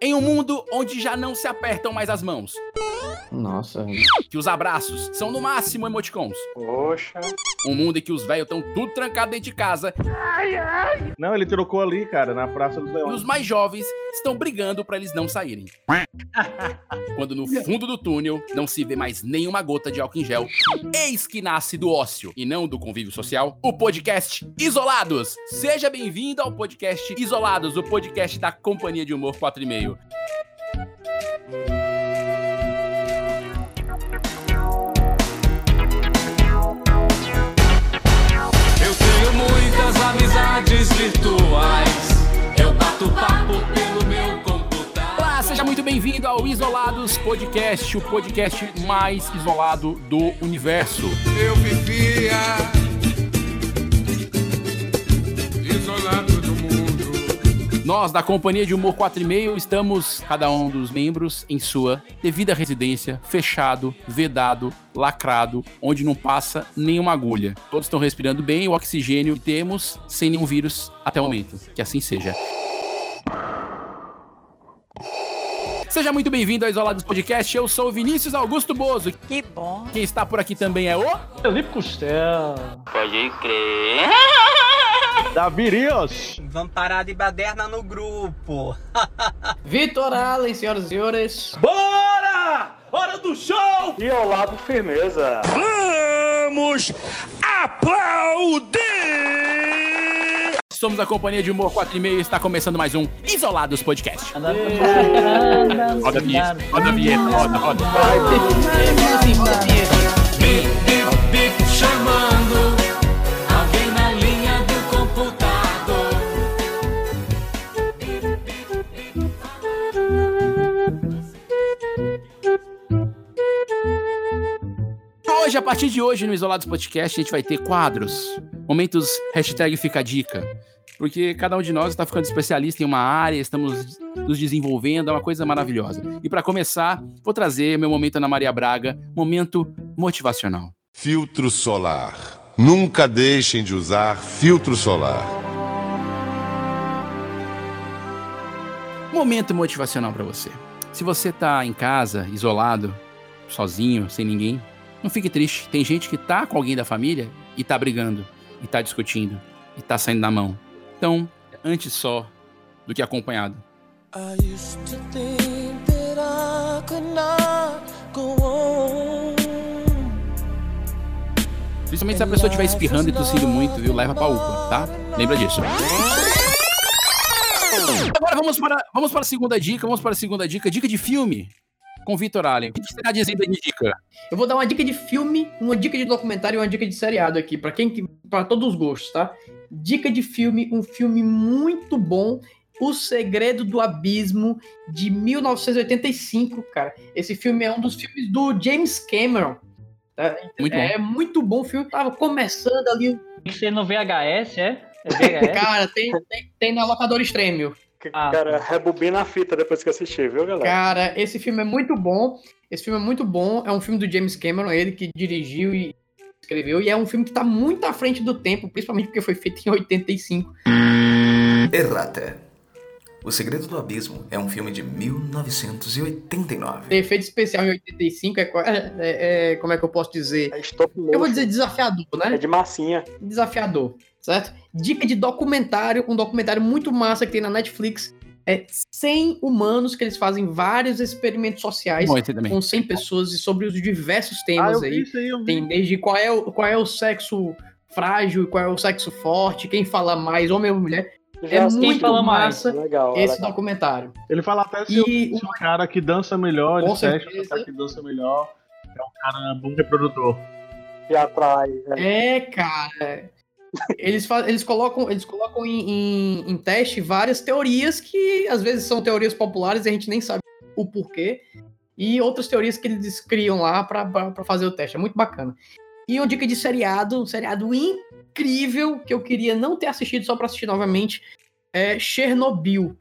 Em um mundo onde já não se apertam mais as mãos, Nossa. que os abraços são no máximo emoticons, Poxa. um mundo em que os velhos estão tudo trancados dentro de casa Não, ele trocou ali, cara, na Praça do e Leão. os mais jovens estão brigando pra eles não saírem. Quando no fundo do túnel não se vê mais nenhuma gota de álcool em gel, eis que nasce do ócio e não do convívio social, o podcast Isolados. Seja bem-vindo ao podcast Isolados, o podcast da Companhia de Humor 4,5. Amizades virtuais. Eu bato papo pelo meu computador. Olá, seja muito bem-vindo ao Isolados Podcast, o podcast mais isolado do universo. Eu vivia isolado. Nós, da Companhia de Humor 4,5, estamos, cada um dos membros, em sua devida residência, fechado, vedado, lacrado, onde não passa nenhuma agulha. Todos estão respirando bem o oxigênio que temos, sem nenhum vírus até o momento. Que assim seja. Seja muito bem-vindo ao Isolados Podcast. Eu sou o Vinícius Augusto Bozo. Que bom. Quem está por aqui também é o. Felipe Costel. Pode crer. Davi Rios. Vamos parar de baderna no grupo. Vitor Allen, senhoras e senhores. Bora! Hora do show! E ao lado, firmeza. Somos a Companhia de Humor 4,5 e está começando mais um Isolados Podcast. Roda a vinheta, roda a vinheta, roda, roda. A partir de hoje, no Isolados Podcast, a gente vai ter quadros, momentos, hashtag fica a dica. Porque cada um de nós está ficando especialista em uma área, estamos nos desenvolvendo, é uma coisa maravilhosa. E para começar, vou trazer meu momento Ana Maria Braga, momento motivacional. Filtro solar. Nunca deixem de usar filtro solar. Momento motivacional para você. Se você tá em casa, isolado, sozinho, sem ninguém, não fique triste. Tem gente que tá com alguém da família e tá brigando, e tá discutindo, e tá saindo na mão. Então, antes só do que acompanhado. I used to think that I could not go on. Principalmente se a pessoa estiver espirrando e tossindo muito, viu? Leva pra UPA, tá? Lembra disso. Agora vamos para, vamos para a segunda dica, vamos para a segunda dica. Dica de filme com Vitor Allen. O que você está dizendo de dica? Eu vou dar uma dica de filme, uma dica de documentário e uma dica de seriado aqui, pra quem que- para todos os gostos, tá? Dica de filme, um filme muito bom, O Segredo do Abismo de 1985, cara. Esse filme é um dos filmes do James Cameron. tá? Muito bom. É muito bom o filme. Tava começando ali. Tem que ser no VHS, é? É VHS? Cara, tem, tem, tem na locadora Ah, Cara, rebobina a fita depois que assistir, viu, galera? Cara, esse filme é muito bom. Esse filme é muito bom. É um filme do James Cameron, ele que dirigiu e escreveu. E é um filme que tá muito à frente do tempo, principalmente porque foi feito em 85. Errata. O Segredo do Abismo é um filme de 1989. Ter efeito especial em 85 é, é- é- como é que eu posso dizer? É stop Eu vou dizer desafiador, É né? de massinha. Desafiador, certo? Dica de documentário, um documentário muito massa que tem na Netflix. É 100 humanos que eles fazem vários experimentos sociais Bom, com 100 pessoas e sobre os diversos Ah, temas vi aí. isso aí, eu vi. Tem desde qual é, o, qual é o sexo frágil, qual é o sexo forte, quem fala mais, homem ou mulher. É muito fala mais? massa Legal, é esse legal. documentário. Ele fala até se, E o, se o cara que dança melhor, ele fecha certeza. o cara que dança melhor. É um cara bom reprodutor. E atrai. é. É, cara. Eles, eles colocam, eles colocam em, em- em teste várias teorias que às vezes são teorias populares e a gente nem sabe o porquê. E outras teorias que eles criam lá pra fazer o teste. É muito bacana. E uma dica de seriado, um seriado incrível que eu queria não ter assistido só pra assistir novamente é Chernobyl.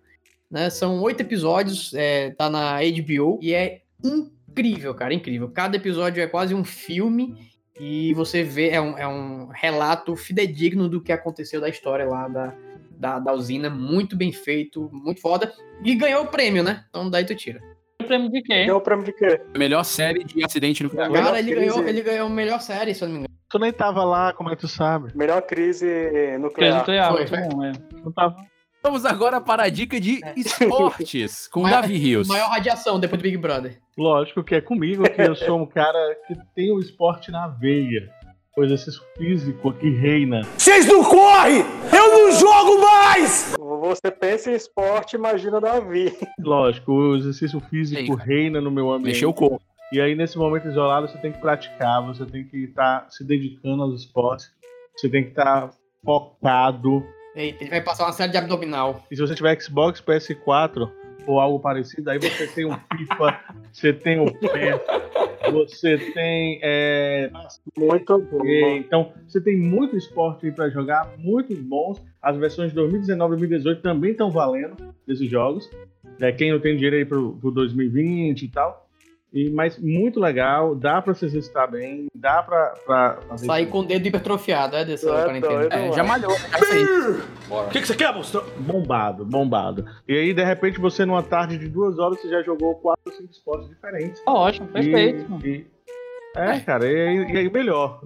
Né? São oito episódios, é, tá na HBO e é incrível, cara, incrível. Cada episódio é quase um filme e você vê, é um, é um relato fidedigno do que aconteceu da história lá da, da, da usina, muito bem feito, muito foda. E ganhou o prêmio, né? Então daí tu tira. O prêmio de quê? Ganhou o prêmio de quê? Melhor série de acidente nuclear. Melhor Cara, ele crise. ganhou, ele ganhou a melhor série, se eu não me engano. Tu nem tava lá, como é que tu sabe? Melhor crise Crise nuclear. nuclear, Foi, muito foi. bom, é. Não tava. Vamos agora para a dica de esportes com Maior- Davi Rios. Maior radiação depois do Big Brother. Lógico que é comigo, que eu sou um cara que tem o esporte na veia. O exercício físico que reina. Vocês não correm! Eu não jogo mais! Você pensa em esporte, imagina Davi. Lógico, o exercício físico cara. reina no meu ambiente. Mexeu o corpo. E aí, nesse momento isolado, você tem que praticar, você tem que estar se dedicando aos esportes, você tem que estar focado. Eita, ele vai passar uma série de abdominal. E se você tiver Xbox, PS4 ou algo parecido, aí você tem um FIFA, você tem o PES, você tem. É, Muito bom. então, você tem muito esporte aí pra jogar, muitos bons. As versões de 2019 e 2018 também estão valendo desses jogos. É, quem não tem dinheiro aí pro, pro 2020 e tal. E, mas muito legal, dá pra se exercitar bem, dá pra, pra fazer. Sair com o dedo hipertrofiado, é dessa é quarentena. doido, É, mano. já malhou. O que, que você quer, monstro? Bombado, bombado. E aí, de repente, você numa tarde de duas horas, você já jogou quatro ou cinco esportes diferentes. Ótimo, perfeito. E- e- é, cara, e aí, e aí melhor.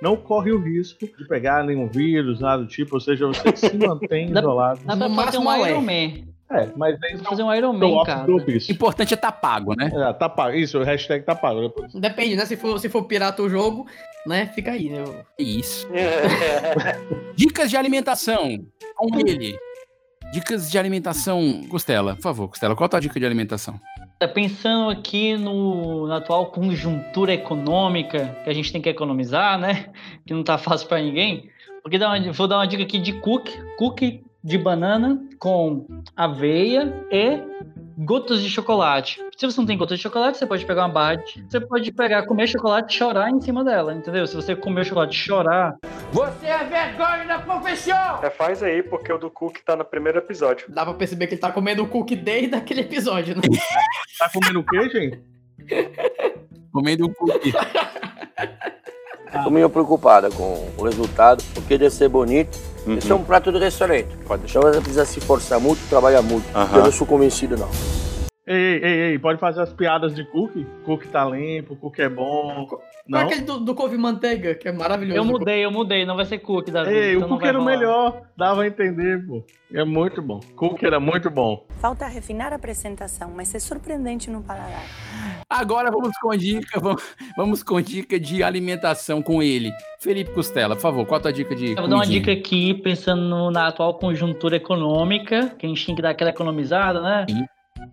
Não corre o risco de pegar nenhum vírus, nada do tipo, ou seja, você se mantém isolado. Dá pra No fazer um Iron é. Man. É, mas aí fazer um Iron Man, cara. importante é estar pago, né? É, tá pago. Isso, o hashtag tá pago. Depois. Depende, né? Se for, se for pirata o jogo, né? Fica aí, né? Isso. É. Dicas de alimentação com ele. Dicas de alimentação, Costela. Por favor, Costela, qual a tua dica de alimentação? Tá Pensando aqui no, na atual conjuntura econômica, que a gente tem que economizar, né? Que não tá fácil para ninguém. Porque dá uma- vou dar uma dica aqui de cookie, cookie de banana com aveia e gotas de chocolate. Se você não tem gotas de chocolate, você pode pegar uma barra, de- você pode pegar, comer chocolate e chorar em cima dela, entendeu? Se você comer chocolate e chorar, É, faz aí, porque o do Cook tá no primeiro episódio. Dá pra perceber que ele tá comendo o cookie desde aquele episódio, né? Tá comendo o quê, gente? Comendo um cookie. Estou meio preocupada com o resultado, porque deve ser bonito. Isso é um prato de restaurante. Então você precisa se forçar muito, trabalhar muito. Eu não sou convencido, não. Ei, ei, ei, pode fazer as piadas de cookie? Cookie tá limpo, cookie é bom. Qual é Não? aquele do, do couve manteiga, que é maravilhoso. eu mudei, eu mudei, não vai ser cookie da Ei, então o cookie era o melhor. Dava a entender, pô. É muito bom. Cookie era muito bom. Falta refinar a apresentação, mas é surpreendente no paladar. Agora vamos com dica, vamos, vamos com dica de alimentação com ele. Felipe Costela, por favor, qual a tua dica de Eu vou dar uma comidinha? dica aqui, pensando na atual conjuntura econômica, que a gente tem que dar aquela economizada, né? Sim.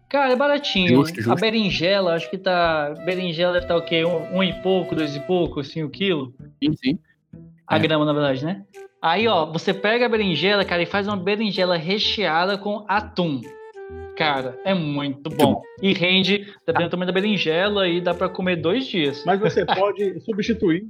Cara, é baratinho. Justo, justo. A berinjela, acho que tá. Berinjela deve estar o quê? Um, um e pouco, dois e pouco, assim, o quilo. Sim, sim. A É. grama, na verdade, né? Aí, ó, você pega a berinjela, cara, e faz uma berinjela recheada com atum. Cara, é muito bom. E rende, dependendo do tamanho da berinjela, e dá pra comer dois dias. Mas você pode substituir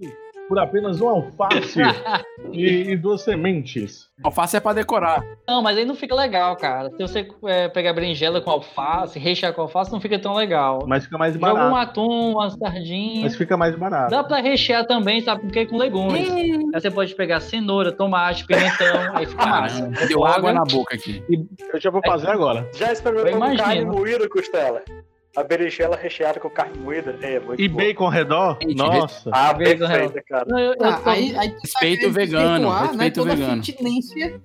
por apenas um alface e, e duas sementes. Alface é pra decorar. Não, mas aí não fica legal, cara. Se você é, pegar berinjela com alface, rechear com alface, não fica tão legal. Mas fica mais Joga um barato. atum, uma sardinha. Mas fica mais barato. Dá pra rechear também, sabe com o quê? Com legumes. Aí você pode pegar cenoura, tomate, pimentão, aí fica massa. Caramba, deu água na boca aqui. Eu já vou fazer agora. Já experimentou carne moída, Costela? A berinjela recheada com carne moída é muito E boa. bacon ao redor? Gente, Nossa. Ah, Bacon perfeita, cara. Não, eu, eu Ah, tô, aí, aí tu tá Respeito vegano, né, respeito vegano.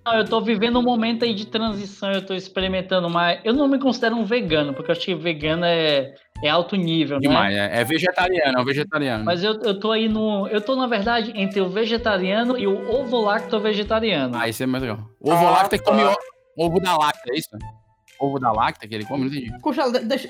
não, eu tô vivendo um momento aí de transição, eu tô experimentando mais. Eu não me considero um vegano, porque eu acho que vegano é, é alto nível, né? Demais. É, é vegetariano, é um vegetariano. Mas eu, eu tô aí no. Eu tô, na verdade, entre o vegetariano e o ovo-lacto-vegetariano. Ah, isso é mais legal. Ovo Ah, lacta que come tá. o- ovo da lacta, é isso? Ovo da lacta que ele come, não entendi. Deixa,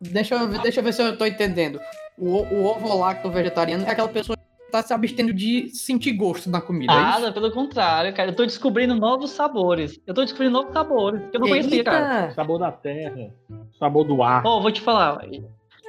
deixa, eu, ver- deixa eu ver se eu tô entendendo. O, o ovo lacto vegetariano é aquela pessoa que tá se abstendo de sentir gosto na comida. é Nada, isso? pelo contrário, cara. Eu tô descobrindo novos sabores. Eu tô descobrindo novos sabores que eu não conhecia, cara. Sabor da terra. Sabor do ar. Ó, vou te falar.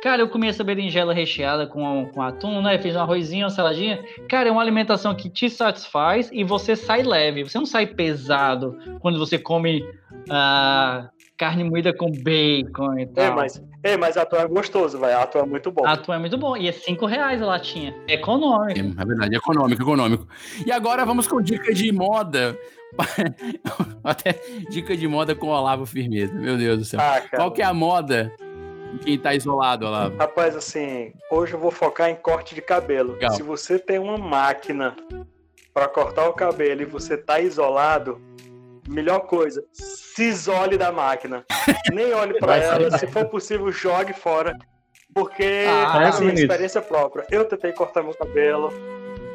Cara, eu comi essa berinjela recheada com, com atum, né? Fiz um arrozinho, uma saladinha. Cara, é uma alimentação que te satisfaz e você sai leve. Você não sai pesado quando você come ah, carne moída com bacon e tal. É, mas, é, mas atum é gostoso, velho. Atum é muito bom. Atum é muito bom. E é 5 reais a latinha. É econômico. É, é verdade, é econômico, econômico. E agora vamos com dica de moda. Até dica de moda com Olavo Firmeza. Meu Deus do céu. Ah. Qual que é a moda quem tá isolado, Olavo? Rapaz, assim, hoje eu vou focar em corte de cabelo. Legal. Se você tem uma máquina pra cortar o cabelo e você tá isolado, melhor coisa, se isole da máquina. Nem olhe pra Vai ela, sair. se for possível, jogue fora. Porque, Ah, assim, Vinícius. experiência própria. Eu tentei cortar meu cabelo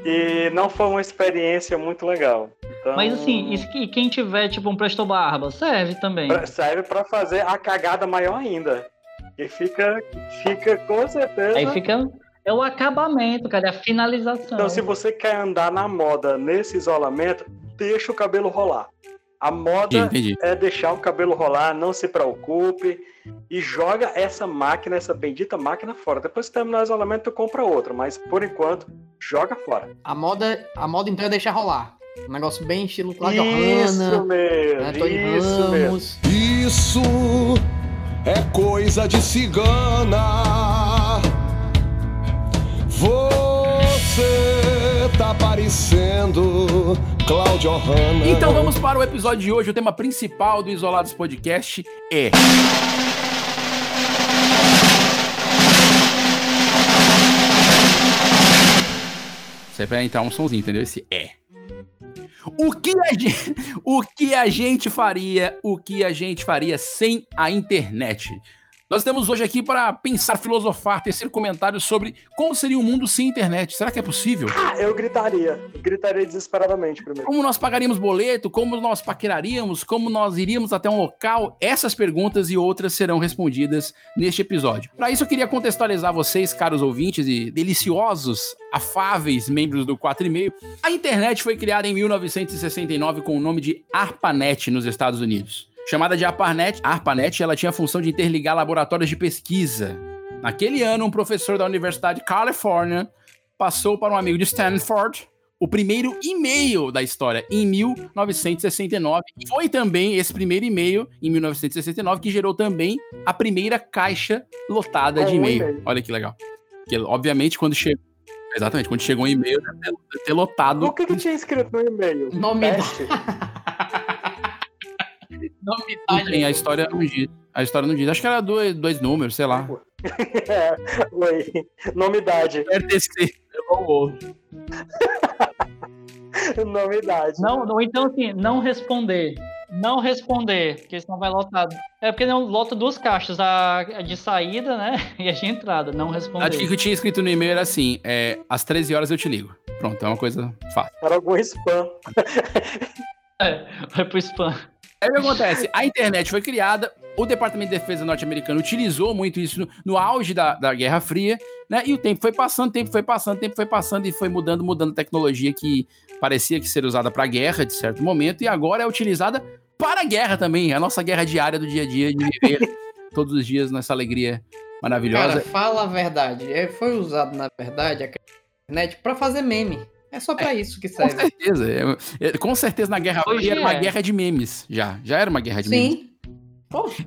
e não foi uma experiência muito legal. Então, Mas assim, que- quem tiver, tipo, um Presto Barba, serve também. serve pra fazer a cagada maior ainda. E fica, fica com certeza. Aí fica. É o acabamento, cara, é a finalização. Então, se você quer andar na moda nesse isolamento, deixa o cabelo rolar. A moda Entendi, entendi. é deixar o cabelo rolar, não se preocupe e joga essa máquina, essa bendita máquina fora. Depois que terminar o isolamento, tu compra outra, mas por enquanto, joga fora. A moda, a moda então é deixar rolar. Um negócio bem estilo Cláudio Isso Hanna, mesmo, né, Tony isso mesmo. Ramos. Isso é coisa de cigana. Você tá parecendo Cláudio Hanna. Então vamos para o episódio de hoje. O tema principal do Isolados Podcast é. Você vai entrar um somzinho, entendeu? Esse é. O que, a gente, o que a gente faria, o que a gente faria sem a internet? Nós estamos hoje aqui para pensar, filosofar, tecer comentários sobre como seria um mundo sem internet. Será que é possível? Ah, eu gritaria. Gritaria desesperadamente primeiro. Como nós pagaríamos boleto? Como nós paqueraríamos? Como nós iríamos até um local? Essas perguntas e outras serão respondidas neste episódio. Para isso, eu queria contextualizar vocês, caros ouvintes e deliciosos, afáveis membros do 4 e meio. A internet foi criada em 1969 com o nome de ARPANET nos Estados Unidos. Chamada de ARPANET, a ARPANET ela tinha a função de interligar laboratórios de pesquisa. Naquele ano, um professor da Universidade de Califórnia passou para um amigo de Stanford o primeiro e-mail da história em 1969. E foi também esse primeiro e-mail em 1969 que gerou também a primeira caixa lotada Com de e-mail. Olha que legal. Porque, obviamente, quando chegou. Exatamente, quando chegou um e-mail, deve ter- lotado. O que, que tinha escrito no e-mail? Nome? Novidade. Tem, a história não diz. A história não diz. Acho que era dois, dois números, sei lá. É, Oi, nomidade. RTC. Nomidade. Não, ou então assim, não responder. Não responder, porque senão vai lotado. É porque não lota duas caixas, a a de saída, né? E a de entrada, não Acho que o responder. que eu tinha escrito no e-mail era assim: é, às 13 horas eu te ligo. Pronto, é uma coisa fácil. Era algum spam. É, vai pro spam. Aí o que acontece? A internet foi criada, o Departamento de Defesa norte-americano utilizou muito isso no, no auge da, da Guerra Fria, né? E o tempo foi passando, o tempo foi passando, o tempo foi passando e foi mudando, mudando a tecnologia que parecia que ser usada para guerra de certo momento e agora é utilizada para a guerra também, a nossa guerra diária do dia a dia de viver todos os dias nessa alegria maravilhosa. Cara, fala a verdade. É, Foi usado, na verdade, a internet pra fazer meme. É só pra isso que com serve. certeza, é- é- com certeza na Guerra Hoje Fria era uma é. guerra de memes, já, já era uma guerra de memes. Sim.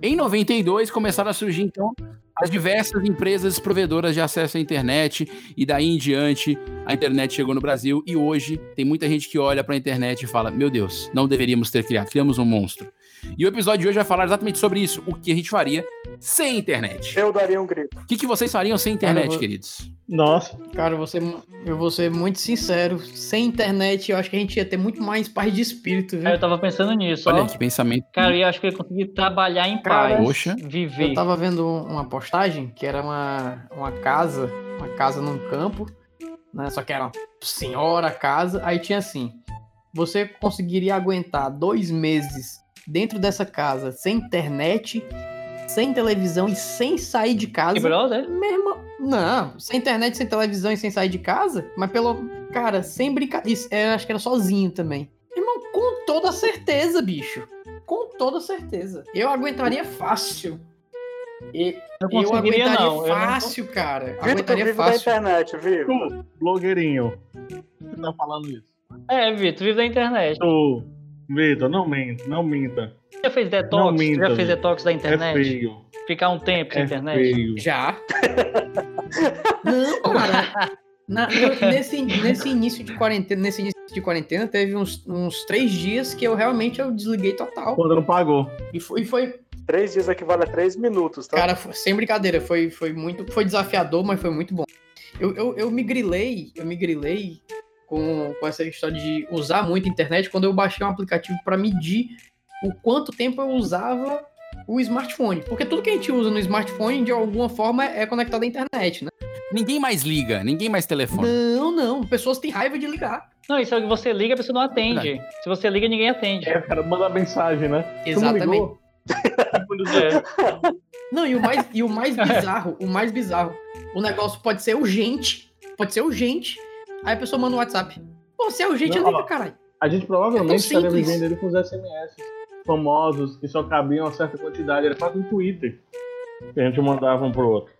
Em 92 começaram a surgir então as diversas empresas provedoras de acesso à internet e daí em diante a internet chegou no Brasil e hoje tem muita gente que olha para a internet e fala: "Meu Deus, não deveríamos ter criado, criamos um monstro". E o episódio de hoje vai falar exatamente sobre isso, o que a gente faria sem internet. Eu daria um grito. O que, que vocês fariam sem internet, vou- queridos? Nossa, cara, eu vou, ser, eu vou ser muito sincero. Sem internet, eu acho que a gente ia ter muito mais paz de espírito, viu? Eu tava pensando nisso, Olha ó. que pensamento. Cara, eu acho que eu ia conseguir trabalhar em Cara, paz. Poxa. Viver. Eu tava vendo um- uma postagem que era uma, uma casa, uma casa num campo, né? Só que era uma senhora casa. Aí tinha assim: você conseguiria aguentar dois meses dentro dessa casa sem internet, sem televisão e sem sair de casa. E, brother, Meu irmão, não, sem internet, sem televisão e sem sair de casa, mas pelo. Cara, sem brincadeira. Acho que era sozinho também. Irmão, com toda certeza, bicho. Com toda certeza. Eu aguentaria fácil. E, eu conseguiria aguentaria não. Eu não fácil, cara. Vitor, Aguentaria vivo da fácil. internet, viu? tu, blogueirinho, você tá falando isso? É, Vitor, vive da internet. Tu, Vitor, não minta, não minta. Já fez Não detox? minta, já fez detox da É internet? feio. Ficar um tempo sem É internet? feio. Já. Não, cara. Na- nesse, nesse início de quarentena, nesse início de quarentena, teve uns, uns três dias que eu realmente eu desliguei total. Quando não pagou. E foi, e foi Três dias equivale a três minutos, tá? cara, foi- sem brincadeira, foi, foi muito, foi desafiador, mas foi muito bom. Eu, eu, eu me grilei, eu me grilei com, com essa história de usar muito a internet quando eu baixei um aplicativo para medir o quanto tempo eu usava o smartphone. Porque tudo que a gente usa no smartphone, de alguma forma, é conectado à internet, né? Ninguém mais liga, ninguém mais telefona. Não, não. Pessoas têm raiva de ligar. Não, isso é que você liga, a pessoa não atende. Se você liga, ninguém atende. É, o cara manda mensagem, né? Exatamente. É. Não, e o mais, e o mais bizarro, o mais bizarro, o negócio pode ser urgente, pode ser urgente, aí a pessoa manda um WhatsApp. Pô, se é urgente, Não, liga, caralho. A gente É provavelmente tão estaria vivendo ele com os SMS famosos que só cabiam uma certa quantidade. Era quase um Twitter que a gente mandava um pro outro.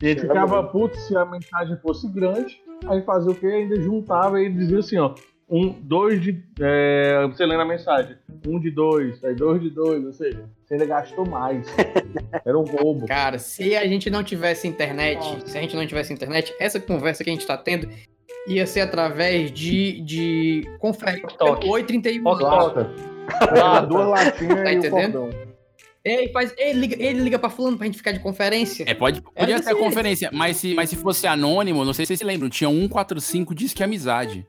E a gente ficava puto se a mensagem fosse grande, aí fazia o quê? Ainda juntava e dizia assim, ó. Um, dois de. É, você lendo a mensagem. Um de dois, aí dois de dois, ou seja, você ainda gastou mais. Era um roubo. Cara, se a gente não tivesse internet, se a gente não tivesse internet, essa conversa que a gente tá tendo ia ser através de, de conferência. Oi, 31. Lata. Lata. Duas latinhas Tá e entendendo? cordão. Ele faz, ele liga, ele liga pra fulano pra gente ficar de conferência. É, pode, Era podia desse ser a conferência, mas se, mas se fosse anônimo, não sei se vocês se lembram, tinha 145 diz que amizade.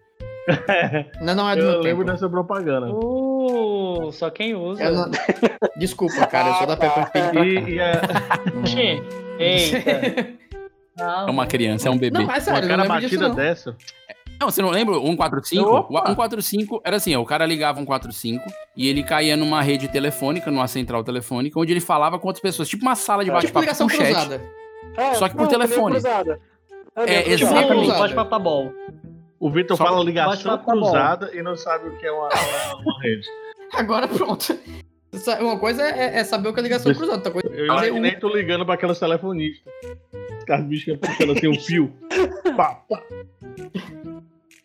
Não, não é do Eu meu lembro tempo. dessa propaganda. Uh, só quem usa. Não- Desculpa, cara, eu sou da Peppa Pig E, e é, Oxi. Eita. Não, É uma criança, é um bebê. Não, mas uma sério, eu não cara batida não. dessa. Não, você não lembra o 145? Opa! O 145 era assim, ó, o cara ligava 145 e ele caía numa rede telefônica, numa central telefônica, onde ele falava com outras pessoas, tipo uma sala de Tipo bate-papo ligação com chat. cruzada. É, Só que por não, também telefone. cruzada. É, Tipo cruzada. exatamente. cruzada. Pode papar bol. O Vitor fala ligação bom. cruzada e não sabe o que é uma, uma, uma rede. Agora pronto. Uma coisa é, é saber o que é ligação cruzada, outra coisa Eu é fazer imaginei tu ligando pra aquelas telefonistas. As bichas puxando assim um fio. Pá, pá.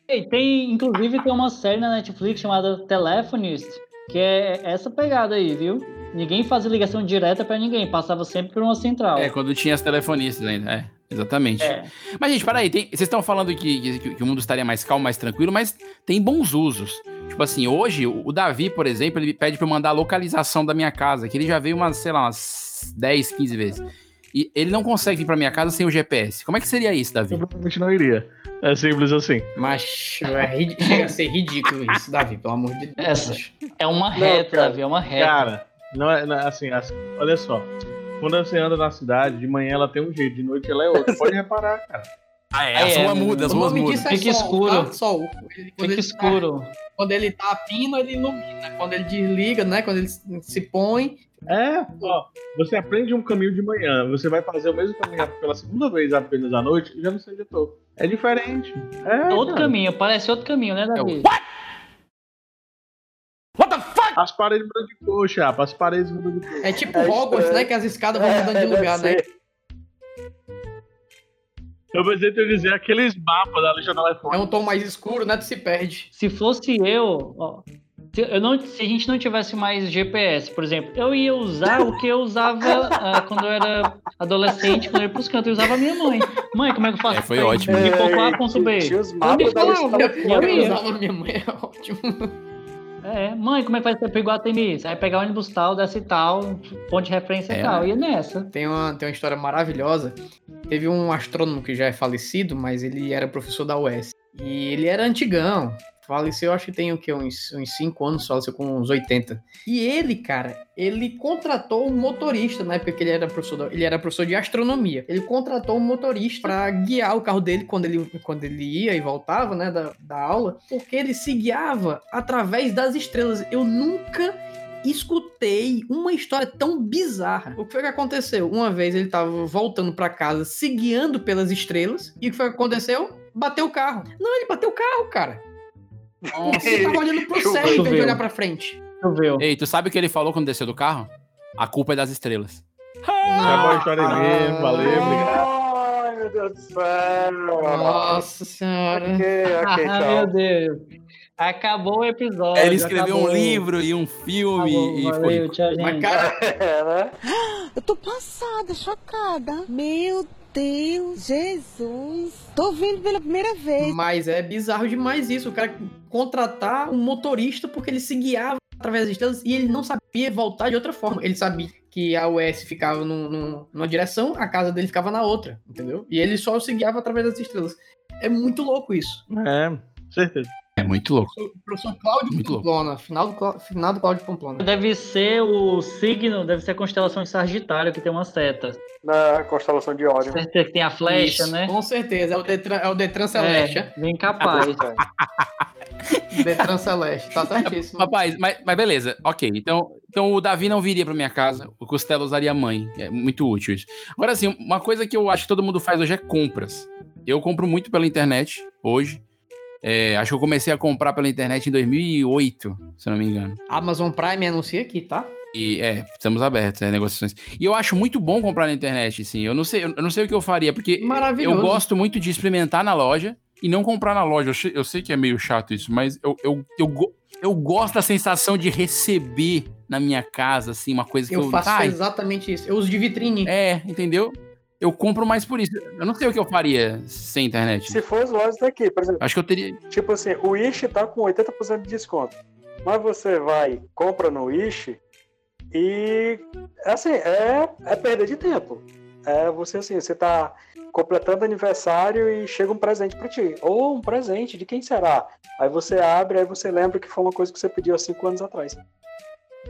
Ei, tem, inclusive, tem uma série na Netflix chamada Telephonist, que é essa pegada aí, viu? Ninguém fazia ligação direta pra ninguém, passava sempre por uma central. É, quando tinha as telefonistas ainda, é, exatamente. É. Mas, gente, peraí, tem, vocês estão falando que, que, que o mundo estaria mais calmo, mais tranquilo, mas tem bons usos. Tipo assim, hoje, o, o Davi, por exemplo, ele pede pra eu mandar a localização da minha casa, que ele já veio umas, sei lá, umas 10, 15 vezes. E ele não consegue vir pra minha casa sem o GPS. Como é que seria isso, Davi? Eu provavelmente não iria. É simples assim. Mas é chega a ser ridículo isso, Davi, pelo amor de Deus. Essa. É uma reta. Davi, é uma reta. Cara, não é, não é assim, assim, olha só. Quando você anda na cidade, de manhã ela tem um jeito, de noite ela é outro. Pode reparar, cara. Ah, é, Ah, as é, ruas né? mudam, as O ruas mudam. é Fica sol, escuro. tá? Sol. Ele- Fica ele tá, escuro. quando ele tá pino, ele ilumina. Quando ele desliga, né? Quando ele se põe. É, ó, você aprende um caminho de manhã, você vai fazer o mesmo caminho pela segunda vez apenas à noite, e já não sei onde eu tô. É diferente. É, Outro cara. caminho, parece outro caminho, né, Davi? As paredes mudam de cor, chapa, as paredes mudam de cor. É tipo É Hogwarts, né? Que as escadas vão mudando de É, lugar, né? Eu pensei que eu ia dizer aqueles mapas da lista do É um tom mais escuro, né? Tu se perde. Se fosse eu, ó, eu não, se a gente não tivesse mais GPS, por exemplo, eu ia usar o que eu usava ah, quando eu era adolescente, quando eu ia pros cantos, eu usava a minha mãe. Mãe, como é que eu faço? É, foi pra ótimo. A É, ponto B. tinha os Eu mapas me da eu ia. usava minha mãe, é ótimo. É, mãe, como é que vai ser pro Iguatemi? Aí pegar ônibus tal, desce tal, ponto de referência É, tal, né? ia nessa. Tem uma, tem uma história maravilhosa. Teve um astrônomo que já é falecido, mas ele era professor da UES. E ele era antigão. Faleceu, acho que tem o quê? Uns, uns 5 anos, faleceu com uns 80. E ele, cara, ele contratou um motorista, na época que ele era professor, ele era professor de astronomia. Ele contratou um motorista para guiar o carro dele quando ele, quando ele ia e voltava, né, da, da aula, porque ele se guiava através das estrelas. Eu nunca escutei uma história tão bizarra. O que foi que aconteceu? Uma vez ele tava voltando pra casa, se guiando pelas estrelas, e o que foi que aconteceu? Bateu o carro. Não, ele bateu o carro, cara. Porque ele tava olhando pro céu em vez de olhar pra frente. Choveu. Ei, tu sabe o que ele falou quando desceu do carro? A culpa é das estrelas. É boa história mesmo, valeu, obrigado. Ai, meu Deus do céu. Nossa senhora. Ok, ok, ah, meu. Deus. Acabou o episódio. Ele escreveu acabou. um livro e um filme Acabou, e valeu, foi. tchau, gente. Mas, cara, É, né? Eu tô passada, chocada. Meu Deus, Jesus. Tô vendo pela primeira vez. mas é bizarro demais isso. O cara contratar um motorista porque ele se guiava através das estrelas e ele não sabia voltar de outra forma. Ele sabia que a US ficava num- num- numa direção, a casa dele ficava na outra, entendeu? E ele só se guiava através das estrelas. É muito louco isso. É, certeza. É muito louco. Professor Cláudio Muito louco. Pamplona, final do, Clá- final do Cláudio Pamplona. Deve ser o signo, deve ser a constelação de Sagitário, que tem uma seta. Na constelação de Órion. Certeza que tem a flecha, Isso, né? Com certeza, é o Detran, é o Detran Celeste. É, bem capaz. Detran Celeste, tá certíssimo. Rapaz, mas, mas beleza, ok. Então, então o Davi não viria pra minha casa, o Costello usaria a mãe. É muito útil isso. Agora, assim, uma coisa que eu acho que todo mundo faz hoje é compras. Eu compro muito pela internet hoje. É, acho que eu comecei a comprar pela internet em 2008, se não me engano. Amazon Prime anuncia aqui, tá? E é, estamos abertos a negociações. E eu acho muito bom comprar na internet, assim. Eu não sei, eu não sei o que eu faria, porque eu gosto muito de experimentar na loja e não comprar na loja. Eu, che- eu sei que é meio chato isso, mas eu, eu, eu, eu gosto da sensação de receber na minha casa, assim, uma coisa que eu. Eu faço Ai, exatamente isso. Eu uso de vitrine. É, entendeu? Eu compro mais por isso. Eu não sei o que eu faria sem internet. Se for as lojas daqui, por exemplo, Acho que eu teria. tipo assim, o Wish tá com 80% de desconto. Mas você vai, compra no Wish e assim, é, é perda de tempo. É você assim, você tá completando aniversário e chega um presente pra ti. Ou um presente, de quem será? Aí você abre, aí você lembra que foi uma coisa que você pediu há cinco anos atrás.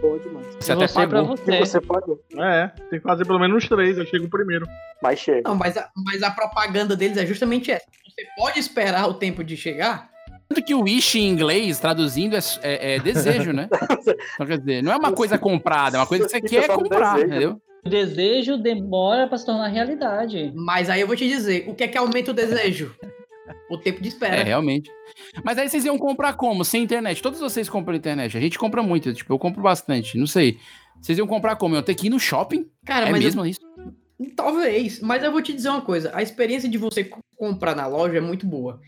Boa demais. Isso até Você. E você. você pode. É, tem que fazer pelo menos uns três, eu chego primeiro. Mas chega. Não, mas a, mas a propaganda deles é justamente essa. Você pode esperar o tempo de chegar. Tanto que o wish em inglês, traduzindo, é, é- é desejo, né? Então, quer dizer, não é uma coisa comprada, é uma coisa que você quer no comprar, desejo. entendeu? O desejo demora pra se tornar realidade. Mas aí eu vou te dizer, o que é que aumenta o desejo? O tempo de espera. É, realmente. Mas aí vocês iam comprar como? Sem internet? Todos vocês compram internet. A gente compra muito, tipo, eu compro bastante. Não sei. Vocês iam comprar como? Eu ter que ir no shopping? Cara, é mas eu- mesmo isso? Talvez, mas eu vou te dizer uma coisa: a experiência de você co- comprar na loja é muito boa.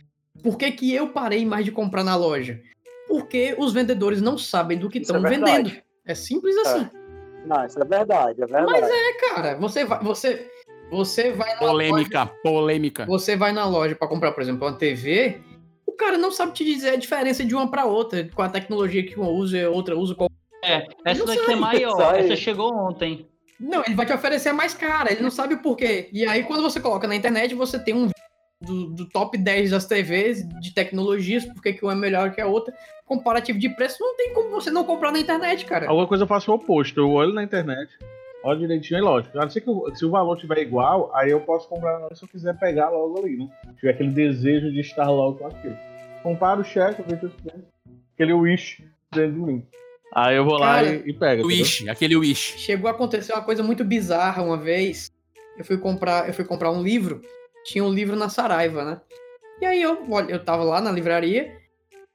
Por que, que eu parei mais de comprar na loja? Porque os vendedores não sabem do que estão é vendendo. É simples assim. Não, isso é verdade, é verdade. Mas é, cara, você vai, você, você vai na Polêmica, polêmica. loja, você vai na loja para comprar, por exemplo, uma TV, o cara não sabe te dizer a diferença de uma para outra, com a tecnologia que uma usa e outra usa qual. É, essa daqui é maior. Sai. Essa chegou ontem. Não, ele vai te oferecer a mais cara, ele não sabe o porquê. E aí, quando você coloca na internet, você tem um do, do top 10 das TVs de tecnologias, porque que uma é melhor que a outra, comparativo de preço, não tem como você não comprar na internet, cara. Alguma coisa eu faço o oposto. Eu olho na internet, olho direitinho e lógico. A não ser que o- se o valor tiver igual, aí eu posso comprar na hora se eu quiser pegar logo ali, né? Se tiver aquele desejo de estar logo com aquilo. Comparo o cheque, eu vejo aquele wish dentro de mim. Aí eu vou lá Cara, e, e pego. entendeu? Wish, aquele wish. Chegou a acontecer uma coisa muito bizarra uma vez. Eu fui comprar, eu fui comprar um livro, tinha um livro na Saraiva, né? E aí eu, olha, eu tava lá na livraria,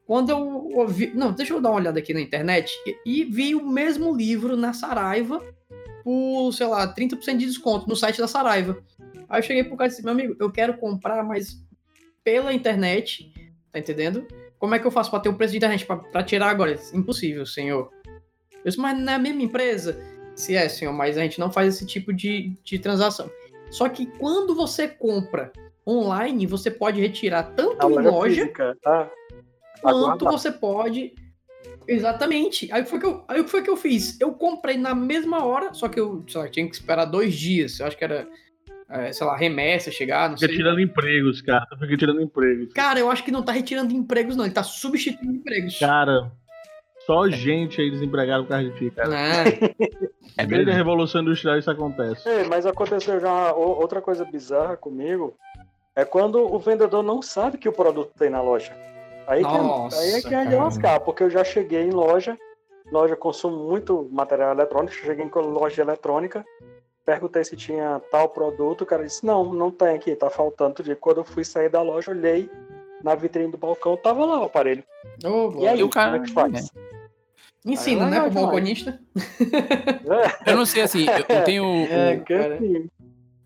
quando eu ouvi, não, deixa eu dar uma olhada aqui na internet e, e vi o mesmo livro na Saraiva por, sei lá, 30% de desconto no site da Saraiva. Aí eu cheguei pro cara e disse, meu amigo, eu quero comprar, mas pela internet, tá entendendo? Como é que eu faço pra ter o preço de internet pra, pra tirar agora? Impossível, senhor. Eu disse, mas não é a mesma empresa? Se é, senhor, mas a gente não faz esse tipo de, de transação. Só que quando você compra online, você pode retirar tanto A em loja física, tá? quanto Aguardar. você pode. Exatamente. Aí foi que eu, aí foi que eu fiz. Eu comprei na mesma hora, só que eu sei lá, tinha que esperar dois dias. Eu acho que era, é, sei lá, remessa chegar, não Fica sei. tirando empregos, cara. Fica tirando empregos. Cara, eu acho que não tá retirando empregos, não. Ele tá substituindo empregos. Cara, só gente aí desempregada por causa de ti, cara. É Desde a. Revolução Industrial isso acontece. Ei, mas aconteceu já uma- outra coisa bizarra comigo. É quando o vendedor não sabe que o produto tem na loja. Aí, Nossa, que, aí é que é de lascar, porque eu já cheguei em loja, loja consumo muito material eletrônico, cheguei em loja de eletrônica, perguntei se tinha tal produto, o cara disse, não, não tem aqui, tá faltando. De quando eu fui sair da loja, olhei na vitrine do balcão, tava lá o aparelho. Ô, E aí, E o cara- como é que faz? Ensina, é né, pro legal balconista. Eu não sei, assim, eu, tenho. É, assim,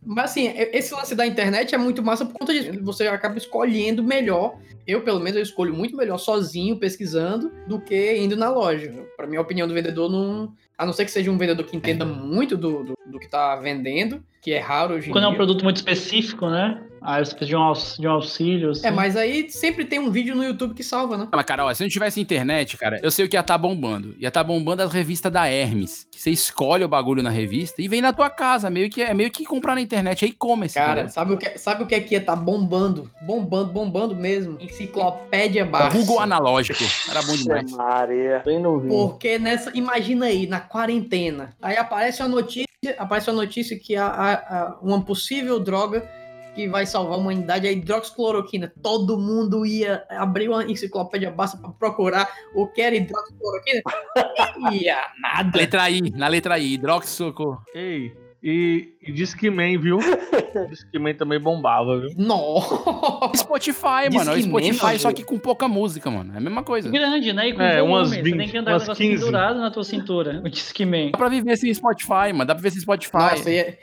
Mas assim, esse lance da internet é muito massa por conta disso. Você acaba escolhendo melhor. Eu, pelo menos, eu escolho muito melhor sozinho, pesquisando, do que indo na loja. Pra minha opinião do vendedor, não. A não ser que seja um vendedor que entenda muito do, do, do que tá vendendo, que é raro hoje em Quando é um dia. produto muito específico, né? Aí você precisa de um, aux- de um auxílio. assim. É, mas aí sempre tem um vídeo no YouTube que salva, né? Mas, cara, ó, se não tivesse internet, cara, eu sei o que ia estar bombando. Ia estar bombando as revistas da Hermes. Que você escolhe o bagulho na revista e vem na tua casa. Meio que, é meio que comprar na internet. É e-commerce, Cara, cara. sabe o, que, sabe o que é que ia tá bombando? Bombando, bombando mesmo. Enciclopédia Barça. Google analógico. Era bom demais. Maria. Bem novinho. Porque nessa, imagina aí, na quarentena, aí aparece uma notícia, aparece uma notícia que há, há- há uma possível droga que vai salvar a humanidade, a hidroxicloroquina. Todo mundo ia abrir uma enciclopédia basta para procurar o que era hidroxicloroquina. ia nada. Letra I, na letra I, hidroxocorro. Ei, e, e Discman, viu? Discman também bombava, viu? Nossa! Spotify, mano. É o Spotify, só que com pouca música, mano. É a mesma coisa. Grande, né? E com É, volume. umas você 20, tem que andar com o umas negócio 15. pendurado na tua cintura. O Discman. Dá pra viver sem Spotify, mano. Dá pra viver sem Spotify. Nossa, e,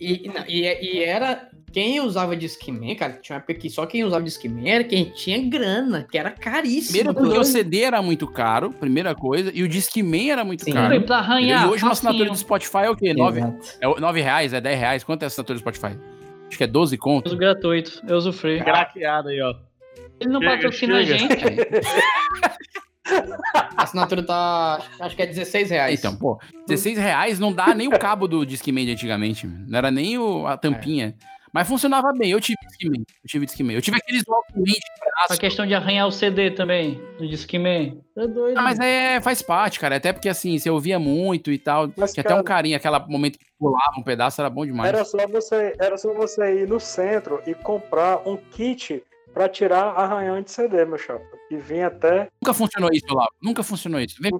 e, não, e, e era. Quem usava Discman, cara, tinha uma época que só quem usava Discman era quem tinha grana, que era caríssimo. Primeiro porque o CD era muito caro, primeira coisa, e o Discman era muito Sim. caro. Pra arranhar, e hoje uma assinatura do Spotify é o quê? 9 Exato. é 9 reais, é 10 reais? Quanto é a assinatura do Spotify? Acho que é 12 conto. Uso gratuito. Eu usufruí. Craqueado aí, ó. Ele não patrocina a gente. A assinatura tá. Acho que é 16 reais. Então, pô, 16 reais não dá nem o cabo do Discman de antigamente, mano. não era nem o- a tampinha. Mas funcionava bem, eu tive Discman, eu tive Discman. Eu tive aqueles Walkman de A braço. questão de arranhar o CD também, do Discman. É doido. Ah, mas é, faz parte, cara. Até porque assim, você ouvia muito e tal. Mas, Tinha até um cara- carinho, aquele momento que pulava um pedaço, era bom demais. Era só você, era só você ir no centro e comprar um kit pra tirar arranhão de CD, meu chapa. E vinha até. Nunca funcionou isso, Olavo. Nunca funcionou isso. Vem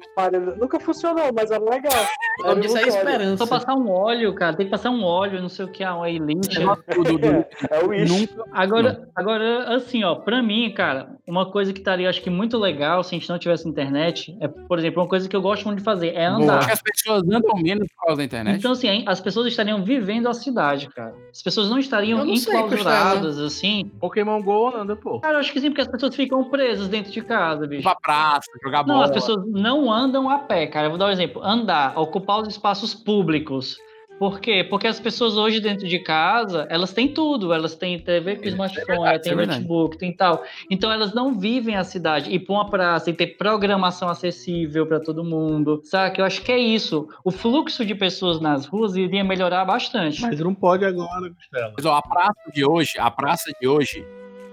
Nunca funcionou, mas era legal. Nome disso é Era um esperança. Só passar um óleo, cara. Tem que passar um óleo, não sei o que, ah, aí lixa. do, do, do, É o nunca. Agora, agora, assim, ó, pra mim, cara, uma coisa que estaria, acho que muito legal se a gente não tivesse internet, é, por exemplo, uma coisa que eu gosto muito de fazer, é Acho andar. que as pessoas andam menos por causa da internet. Então, assim, as pessoas estariam vivendo a cidade, cara. As pessoas não estariam Eu não enclausuradas, assim. Pokémon GO anda, pô. Cara, eu acho que sim, porque as pessoas ficam presas dentro de casa, bicho. pra praça, jogar Não, bola. as pessoas não andam a pé, cara. Eu vou dar um exemplo. Andar, ocupar os espaços públicos. Por quê? Porque as pessoas hoje dentro de casa, elas têm tudo. Elas têm TV com smartphone, verdade, tem é verdade. notebook, tem tal. Então elas não vivem a cidade. Ir pra uma praça e ter programação acessível para todo mundo. Sabe? Eu acho que é isso. O fluxo de pessoas nas ruas iria melhorar bastante. Mas não pode agora, Costela. Mas ó, a praça de hoje, a praça de hoje,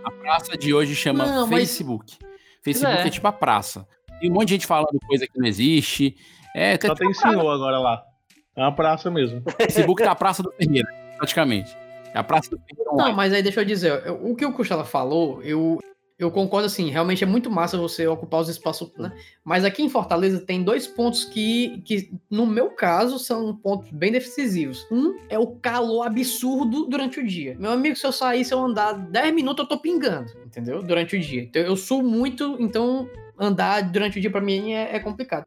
a praça de hoje chama Não, mas- Facebook. Facebook é. é. tipo a praça. Tem um monte de gente falando coisa que não existe. É, Só tem senhor agora lá. É uma praça mesmo. Facebook tá a praça do Ferreira, praticamente. É a praça do Ferreira Não, mas aí deixa eu dizer, eu- o que o Costela falou, eu, eu concordo assim, realmente é muito massa você ocupar os espaços, né? Mas aqui em Fortaleza tem dois pontos que, que, no meu caso, são pontos bem decisivos. Um é o calor absurdo durante o dia. Meu amigo, se eu sair, se eu andar 10 minutos, eu tô pingando, entendeu? Durante o dia. Então eu sou muito, então andar durante o dia pra mim é, é complicado.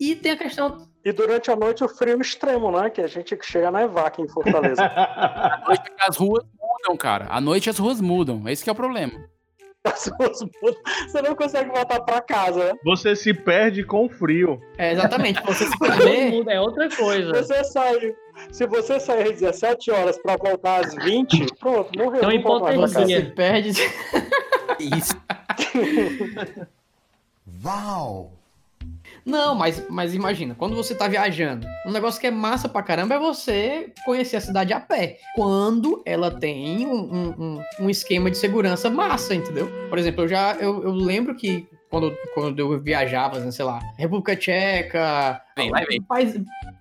E tem a questão E durante a noite o frio extremo, né? Que a gente chega a nevar aqui em Fortaleza. As ruas mudam, cara. À noite as ruas mudam. Esse que é o problema. As ruas mudam. Você não consegue voltar pra casa, né? Você se perde com frio. É, exatamente, você se mundo é outra coisa. Você sai. Se você sair às 17 horas pra voltar às 20, pronto, morreu. Então, pra Você se perde. Isso. Uau! Não, mas, mas imagina, quando você tá viajando, um negócio que é massa pra caramba é você conhecer a cidade a pé. Quando ela tem um, um, um- esquema de segurança massa, entendeu? Por exemplo, eu já eu, eu lembro que quando, quando eu viajava, né, sei lá, República Tcheca, Vem, vai, vem. país,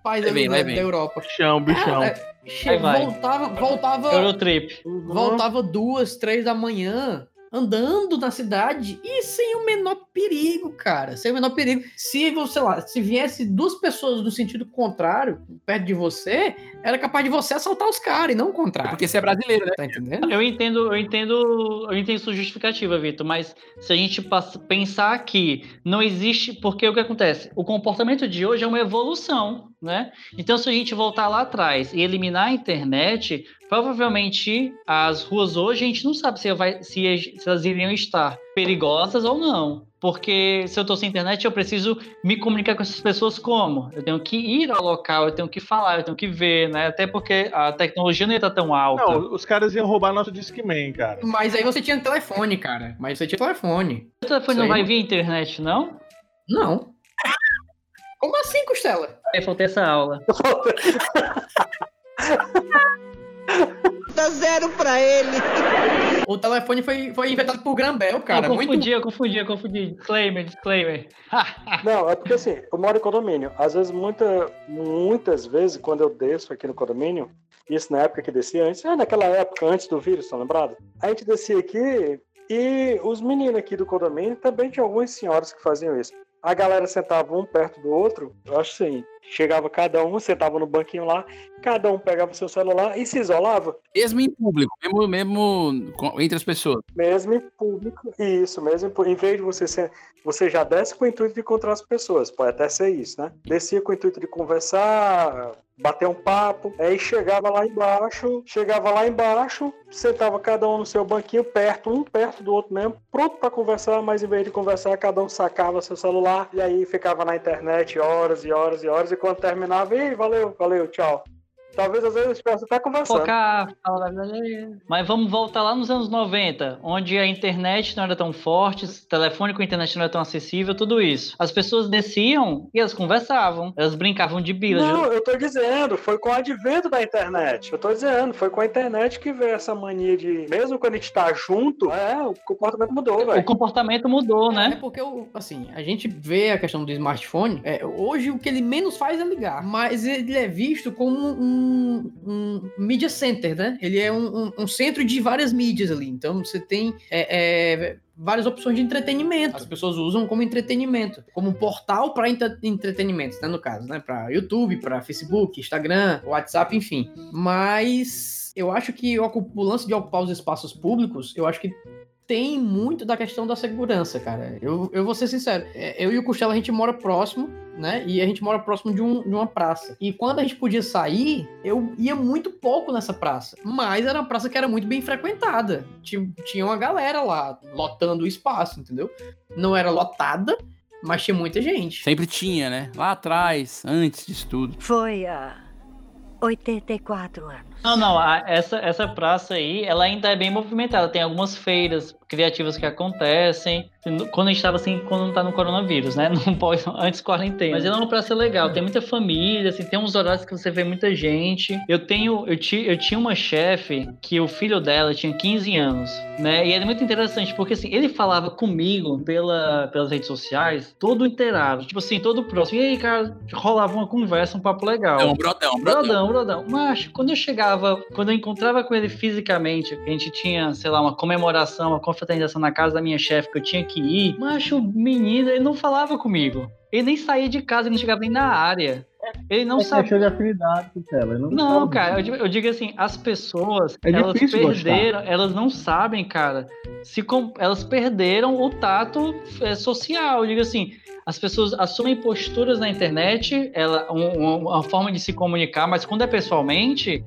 país Vai, vem, da, da. Europa. Bichão, bichão. Che- Vai, vai. voltava, voltava, Eurotrip. voltava duas, três da manhã andando na cidade e sem o menor perigo, cara. Sem o menor perigo. Se, sei lá, se viesse duas pessoas do sentido contrário perto de você, era capaz de você assaltar os caras e não o contrário. Porque você é brasileiro, né? Tá entendendo? Eu entendo, eu entendo, eu entendo sua justificativa, Vitor, mas se a gente passa- pensar que não existe, porque o que acontece? O comportamento de hoje é uma evolução né? Então, se a gente voltar lá atrás e eliminar a internet, provavelmente as ruas hoje a gente não sabe se, vai, se, se elas iriam estar perigosas ou não. Porque se eu tô sem internet, eu preciso me comunicar com essas pessoas como? Eu tenho que ir ao local, eu tenho que falar, eu tenho que ver, né? Até porque a tecnologia não ia estar tão alta. Não, os caras iam roubar nosso Discman, cara. Mas aí você tinha telefone, cara. Mas você tinha telefone. O telefone Isso não aí vai via internet, não? Não. Como assim, Costela? Eu faltei essa aula. Dá zero pra ele. O telefone foi, foi inventado por Grambel, cara. eu muito- confundi, eu confundi, eu confundi. Disclaimer, disclaimer. Não, é porque assim, eu moro em condomínio. Às vezes, muita, muitas vezes, quando eu desço aqui no condomínio, isso na época que descia antes, é naquela época antes do vírus, estão lembrados? A gente descia aqui e os meninos aqui do condomínio também tinha algumas senhoras que faziam isso. A galera sentava um perto do outro, eu acho assim, chegava cada um, sentava no banquinho lá, cada um pegava seu celular e se isolava. Mesmo em público, mesmo, mesmo com- entre as pessoas. Mesmo em público, isso, mesmo em vez de você ser, você já desce com o intuito de encontrar as pessoas, pode até ser isso, né? Descia com o intuito de conversar, bater um papo, aí chegava lá embaixo, chegava lá embaixo, sentava cada um no seu banquinho, perto, um perto do outro mesmo, pronto para conversar, mas em vez de conversar, cada um sacava seu celular e aí ficava na internet horas e horas e horas, quando terminava, ei, valeu, valeu, tchau. Talvez às vezes estivesse até conversando. Focar, falar a verdade. Mas vamos voltar lá nos anos 90, onde a internet não era tão forte, o telefone com internet não era tão acessível, tudo isso. As pessoas desciam e elas conversavam, elas brincavam de bila. Não, eu tô dizendo, foi com o advento da internet. Eu tô dizendo, foi com a internet que veio essa mania de, mesmo quando a gente tá junto, é, o comportamento mudou, O velho. comportamento mudou, É né? porque, o- assim, a gente vê a questão do smartphone. é, hoje o que ele menos faz é ligar. Mas ele é visto como um, um media center, né? Ele é um, um- um centro de várias mídias ali. Então você tem é, é, várias opções de entretenimento. As pessoas usam como entretenimento, como um portal para entretenimento, né? No caso, né? Para YouTube, para Facebook, Instagram, WhatsApp, enfim. Mas eu acho que o lance de ocupar os espaços públicos, eu acho que tem muito da questão da segurança, cara. Eu, eu vou ser sincero. é, Eu e o Costela, a gente mora próximo, né? E a gente mora próximo de, um- de uma praça. E quando a gente podia sair, eu ia muito pouco nessa praça. Mas era uma praça que era muito bem frequentada. Tinha, tinha uma galera lá, lotando o espaço, entendeu? Não era lotada, mas tinha muita gente. Sempre tinha, né? Lá atrás, antes disso tudo. Foi há 84 anos. Não, não, a- essa, essa praça aí, ela ainda é bem movimentada. Tem algumas feiras criativas que acontecem. Quando a gente tava assim, quando não tá no coronavírus, né? Não pode, antes quarentena. Mas é uma praça legal, tem muita família, assim, tem uns horários que você vê muita gente. Eu tenho, eu, ti, eu tinha uma chefe que o filho dela tinha 15 anos, né? E era muito interessante, porque assim, ele falava comigo pela, pelas redes sociais, todo inteirado, tipo assim, todo próximo. E aí, cara, rolava uma conversa, um papo legal. É um brodão, brodão. Brodão, brodão. Mas quando eu chegava, quando eu encontrava com ele fisicamente, a gente tinha, sei lá, uma comemoração, uma confraternização na casa da minha chefe que eu tinha que ir, macho, o menino, ele não falava comigo. Ele nem saía de casa, ele não chegava nem na área. Ele não é sabe. de afinidade com ela. Não, Não, cara, eu digo, eu digo assim, as pessoas, É elas perderam, elas não sabem, cara, se com- elas perderam o tato é, social. Eu digo assim, as pessoas assumem posturas na internet, ela, um- uma forma de se comunicar, mas quando é pessoalmente,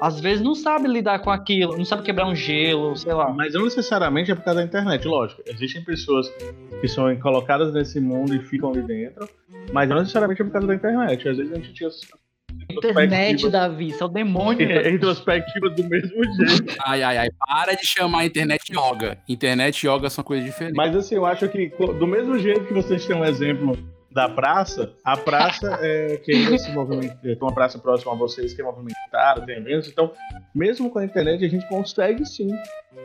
às vezes não sabe lidar com aquilo, não sabe quebrar um gelo, sei lá. Mas não necessariamente é por causa da internet, lógico. Existem pessoas que são colocadas nesse mundo e ficam ali dentro, mas não necessariamente é por causa da internet. Às vezes a gente tinha Internet, Davi, isso é o demônio. É, introspectivas do mesmo jeito. Ai, ai, ai. Para de chamar a internet yoga. Internet e yoga são coisas diferentes. Mas assim, eu acho que do mesmo jeito que vocês têm um exemplo da praça, a praça é, que ainda se movimenta, tem uma praça próxima a vocês que é movimentada, tem eventos, então, mesmo com a internet, a gente consegue sim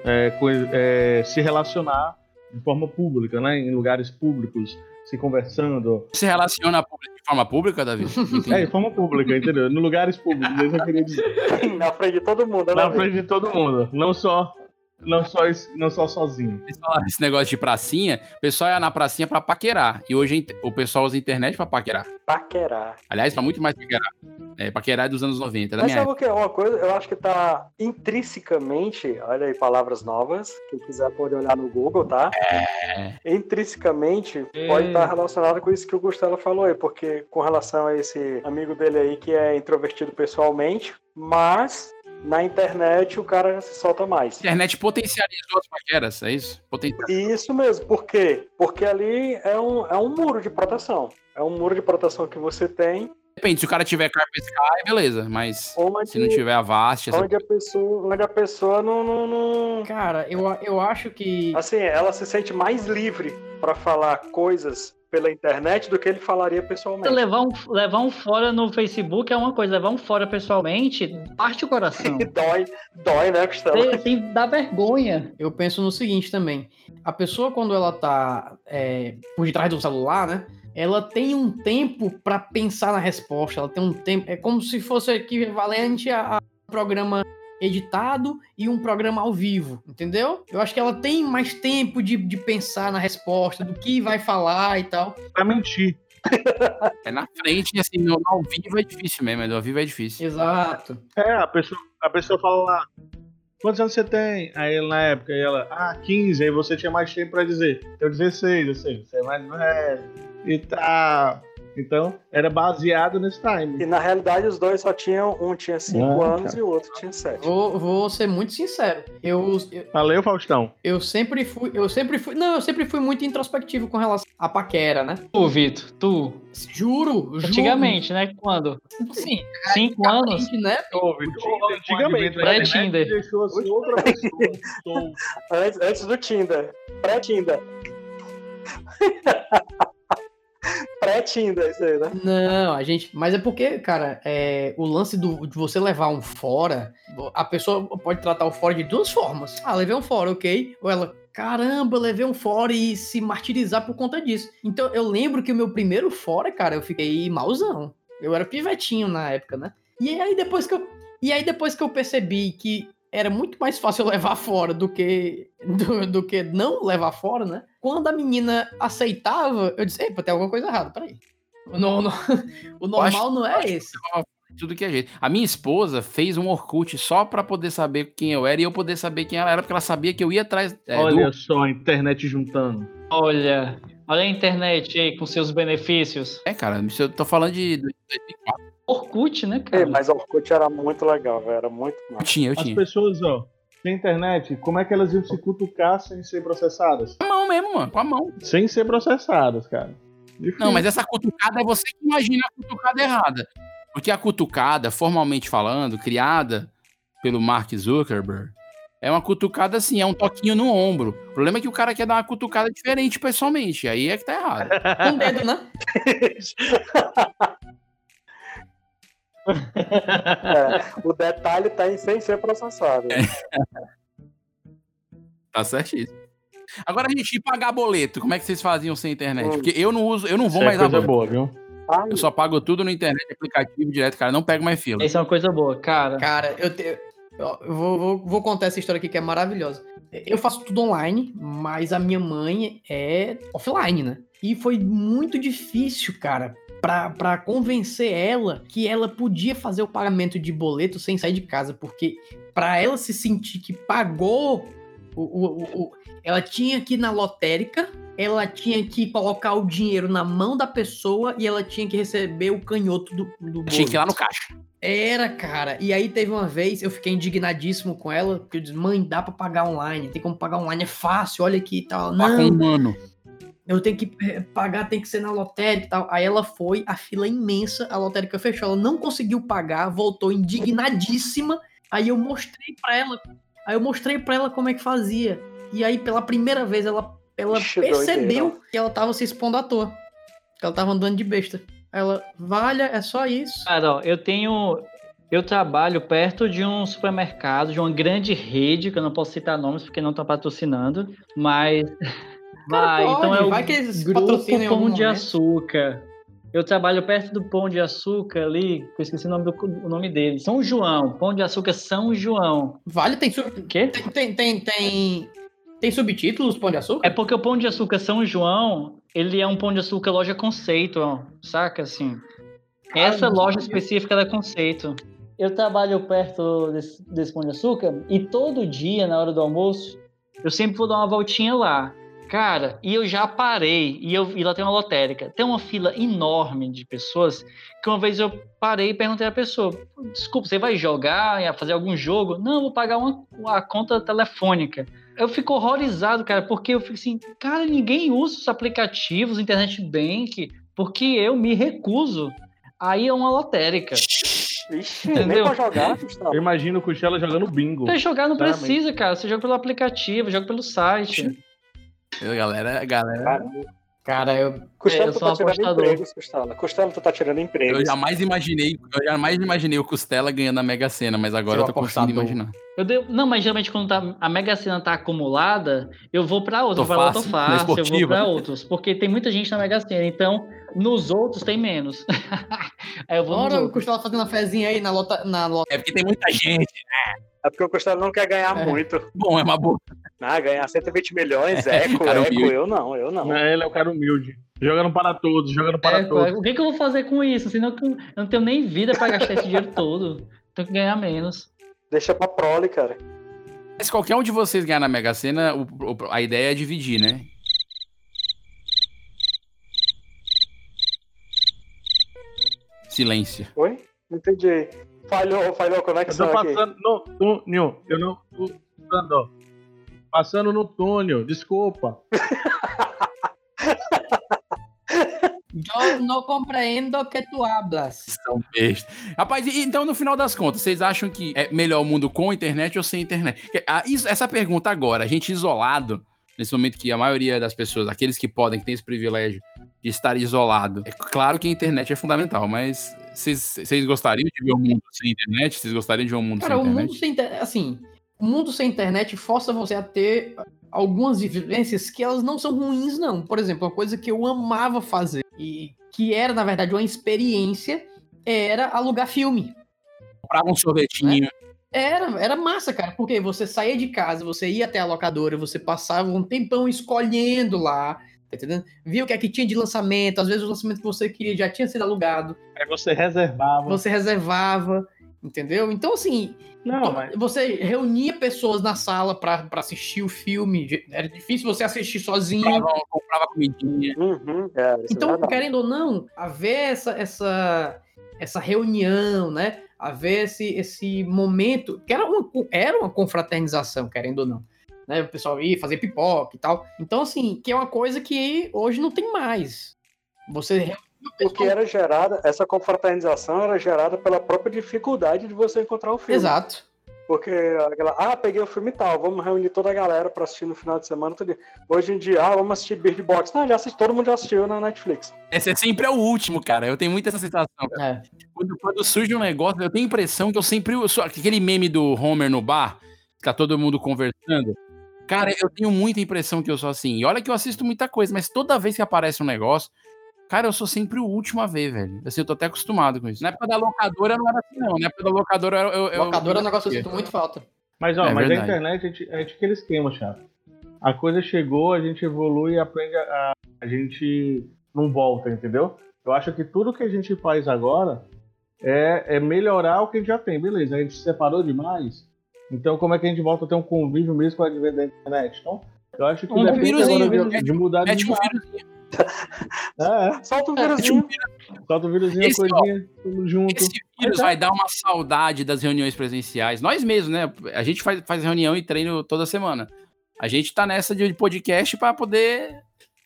é, é, se relacionar de forma pública, né? Em lugares públicos, se conversando. Se relaciona público- de forma pública, Davi? É, de forma pública, entendeu? Em lugares públicos, é isso eu queria dizer. Na frente de todo mundo, né? Na frente de todo mundo. Não só não só, não só sozinho. Esse negócio de pracinha, o pessoal ia na pracinha pra paquerar. E hoje o pessoal usa a internet pra paquerar. Paquerar. Aliás, pra muito mais paquerar. É, paquerar é dos anos 90, da Mas minha sabe o que é uma coisa? Eu acho que tá intrinsecamente, olha aí palavras novas, quem quiser pode olhar no Google, tá? É. Intrinsecamente pode estar relacionado com isso que o Gustavo falou aí, porque com relação a esse amigo dele aí que é introvertido pessoalmente, mas na internet o cara se solta mais. A internet potencializou as paqueras, é isso? Isso mesmo, por quê? Porque ali é um, é um muro de proteção. É um muro de proteção que você tem, Depende, se o cara tiver Carpe Sky, beleza. Mas Onde- se não tiver a Vast, essa... onde a pessoa, onde a pessoa não, não, não- Cara, eu, eu acho que. Assim, ela se sente mais livre para falar coisas pela internet do que ele falaria pessoalmente. Levar um, levar um fora no Facebook é uma coisa, levar um fora pessoalmente parte o coração. dói, dói, né, Gustavo? Tem, tem, dá vergonha. Eu penso no seguinte também. A pessoa, quando ela tá é, por detrás do celular, né? Ela tem um tempo pra pensar na resposta. Ela tem um tempo. É como se fosse equivalente a, a um programa editado e um programa ao vivo, entendeu? Eu acho que ela tem mais tempo de, de pensar na resposta, do que vai falar e tal. Pra mentir. É na frente, assim, no ao vivo é difícil mesmo, no ao vivo é difícil. Exato. É, a pessoa, a pessoa fala lá, quantos anos você tem? Aí na época, aí ela, ah, 15, aí você tinha mais tempo pra dizer, eu 16, eu sei, você é mais velho e tal. Então, era baseado nesse time. E na realidade os dois só tinham, um tinha 5 Ah, anos cara. e o outro tinha 7. Vou, vou ser muito sincero. Eu, eu, Valeu, Faustão. eu sempre fui. Eu sempre fui. Não, eu sempre fui muito introspectivo com relação à paquera, né? Tu, Vitor, tu. Juro, juro. Antigamente, né? Quando? Sim, Cinco anos? né? Antigamente, Pré-Tinder. assim outra pessoa. Estou- Antes, antes do Tinder. Pré-Tinder. Pré-Tinder, isso aí, né? Não, a gente. Mas é porque, cara, é, o lance do, de você levar um fora, a pessoa pode tratar o fora de duas formas. Ah, levei um fora, ok. Ou ela, caramba, levei um fora e se martirizar por conta disso. Então eu lembro que o meu primeiro fora, cara, eu fiquei malzão. Eu era pivetinho na época, né? E aí depois que eu. E aí depois que eu percebi que era muito mais fácil eu levar fora do que do, do que não levar fora, né? Quando a menina aceitava, eu disse, epa, tem alguma coisa errada, peraí. O, no- no- o normal não é esse. Tudo que é jeito. A minha esposa fez um Orkut só pra poder saber quem eu era e eu poder saber quem ela era, porque ela sabia que eu ia atrás é, Olha do... só, a internet juntando. Olha, olha a internet aí com seus benefícios. É, cara, eu tô falando de... de 2004. Orkut, né, É, cara? mas o Orkut era muito legal, velho. Era muito Eu tinha, eu As tinha. pessoas, ó, sem internet, como é que elas iam se cutucar sem ser processadas? Com a mão mesmo, mano, com a mão. Sem ser processadas, cara. Difícil. Não, mas essa cutucada é você que imagina a cutucada errada. Porque a cutucada, formalmente falando, criada pelo Mark Zuckerberg, é uma cutucada assim, é um toquinho no ombro. O problema é que o cara quer dar uma cutucada diferente pessoalmente. Aí é que tá errado. Com o dedo, né? É, o detalhe tá em sem ser processado. Tá certíssimo. Agora, gente, e pagar boleto? Como é que vocês faziam sem internet? Porque eu não uso, eu não vou Isso é mais na coisa boa, viu? Eu só pago tudo no internet, aplicativo direto, cara. Não pego mais fila. Isso é uma coisa boa, cara. Cara, eu, te- eu vou, vou- vou contar essa história aqui que é maravilhosa. Eu faço tudo online, mas a minha mãe é offline, né? E foi muito difícil, cara, pra, pra convencer ela que ela podia fazer o pagamento de boleto sem sair de casa, porque pra ela se sentir que pagou o, o- o- o- ela tinha que ir na lotérica, ela tinha que colocar o dinheiro na mão da pessoa e ela tinha que receber o canhoto do, do Tinha que ir lá no caixa. Era, cara. E aí teve uma vez, eu fiquei indignadíssimo com ela, porque eu disse, mãe, dá pra pagar online, tem como pagar online, é fácil, olha aqui e tal. Com Não, um ano. Eu tenho que eh, pagar, tem que ser na lotérica e tal. Aí ela foi, a fila é imensa, a lotérica fechou, ela não conseguiu pagar, voltou indignadíssima. Aí eu mostrei pra ela, aí eu mostrei pra ela como é que fazia. E aí pela primeira vez ela, ela Ixi, percebeu doideira. que ela tava se expondo à toa. Que ela tava andando de besta. Aí Ela, valha, é só isso. Cara, ó, eu tenho. Eu trabalho perto de um supermercado, de uma grande rede, que eu não posso citar nomes porque não estão patrocinando, mas. Vai, pode, então é o vai que eles Grupo Pão de. Açúcar. Eu trabalho perto do Pão de Açúcar ali, que eu esqueci o nome, do, o nome dele. São João. Pão de Açúcar São João. Vale, tem sub... Quê? Tem, tem, tem, tem, tem subtítulos, Pão de Açúcar? É porque o Pão de Açúcar São João, ele é um Pão de Açúcar loja conceito, ó, saca assim? Essa loja específica da conceito. Eu trabalho perto desse, desse Pão de Açúcar e todo dia, na hora do almoço, eu sempre vou dar uma voltinha lá. Cara, e eu já parei, e, eu, e lá tem uma lotérica. Tem uma fila enorme de pessoas que uma vez eu parei e perguntei à pessoa: Desculpa, você vai jogar, ia fazer algum jogo? Não, eu vou pagar uma, uma conta telefônica. Eu fico horrorizado, cara, porque eu fico assim: Cara, ninguém usa os aplicativos, internet bank, porque eu me recuso a ir a uma lotérica. Ixi, Entendeu? nem pra jogar, Gustavo. Eu imagino o Cuxela jogando bingo. Pra jogar não precisa, cara. Você joga pelo aplicativo, joga pelo site. Eu, galera, galera. Cara, Cara, eu. Costela, eu tu sou tá tirando apostador. empregos, Costela. Costela, tu tá tirando empregos. Eu jamais imaginei, eu jamais imaginei o Costela ganhando a Mega Sena, mas agora Seu eu tô conseguindo imaginar. Eu dei- Não, mas geralmente quando tá- a Mega Sena tá acumulada, eu vou pra outros. Tô Eu vou pra fácil, Loto na Fácil, eu vou pra outros. Porque tem muita gente na Mega Sena, então nos outros tem menos. Aí eu vou nos Ora, o. Costela fazendo uma fezinha aí na lota. Na lota. É porque tem muita gente. É porque o Costela não quer ganhar É. muito. Bom, é uma boa. Ah, ganhar 120 milhões, eco, cara eco, humilde. eu não, eu não. Ele é o cara humilde. Jogando para todos, jogando para É, todos. o que, que eu vou fazer com isso? Senão eu não tenho nem vida pra gastar esse dinheiro todo. Tenho que ganhar menos. Deixa pra prole, cara. Mas qualquer um de vocês ganhar na Mega Sena, o- o- a ideia é dividir, né? Silêncio. Oi? Não entendi. Falhou, falhou a Eu tô conexão aqui. passando no túnel. Eu não tô passando. Passando no túnel, desculpa. Eu não compreendo que tu hablas. São bestas. Rapaz, então no final das contas, vocês acham que é melhor o mundo com internet ou sem internet? Ah, essa pergunta agora, a gente isolado, nesse momento que a maioria das pessoas, aqueles que podem, que têm esse privilégio de estar isolado, é claro que a internet é fundamental, mas vocês gostariam de ver o mundo sem internet? Vocês gostariam de ver um mundo Cara, sem o mundo internet? sem internet. Assim, o mundo sem internet força você a ter algumas vivências que elas não são ruins, não. Por exemplo, uma coisa que eu amava fazer e que era, na verdade, uma experiência era alugar filme. Comprava um sorvetinho. Era, era massa, cara, porque você saía de casa, você ia até a locadora, você passava um tempão escolhendo lá, tá entendendo? Via o que é que tinha de lançamento, às vezes o lançamento que você queria já tinha sido alugado, Aí você reservava. você reservava, entendeu? Então, assim, Não, mas. você reunia pessoas na sala pra pra assistir o filme, era difícil você assistir sozinho. Comprava, comprava comidinha. Uhum, é, é Então, verdade. querendo ou não, haver essa, essa, essa reunião, né? Haver esse, esse momento, que era uma, era uma confraternização, querendo ou não. Né? O pessoal ia fazer pipoca e tal. Então, assim, que é uma coisa que hoje não tem mais. Você. O que era gerada, essa confraternização era gerada pela própria dificuldade de você encontrar o filme. Exato. Porque aquela, ah, peguei o filme e tal, vamos reunir toda a galera pra assistir no final de semana. Tudo. Hoje em dia, ah, vamos assistir Bird Box. Não, já assisti, todo mundo já assistiu na Netflix. Esse é sempre é o último, cara. Eu tenho muita essa sensação. É. Quando, quando surge um negócio, eu tenho a impressão que eu sempre. Eu sou, aquele meme do Homer no bar, que tá todo mundo conversando. Cara, eu tenho muita impressão que eu sou assim. E olha que eu assisto muita coisa, mas toda vez que aparece um negócio, cara, eu sou sempre o último a ver, velho. Assim, eu tô até acostumado com isso. Na época da locadora não era assim, não. Na época da locadora eu. eu, eu Locadora é um negócio que eu sinto muito falta. Mas, ó, É mas a internet a gente, a gente aquele esquema, chato. A coisa chegou, a gente evolui e aprende a, a, a gente não volta, entendeu? Eu acho que tudo que a gente faz agora é, é melhorar o que a gente já tem. Beleza, a gente se separou demais. Então, como é que a gente volta a ter um convívio mesmo com o advento da internet? Então, eu acho que Um depende agora de, de mudar de Mete um É, é. Solta Mete um vírusinho. Solta o vírusinho, Esse, ó, coisinha, tudo junto. Esse vírus vai dar uma saudade das reuniões presenciais. Nós mesmos, né? A gente faz, faz reunião e treino toda semana. A gente tá nessa de podcast pra poder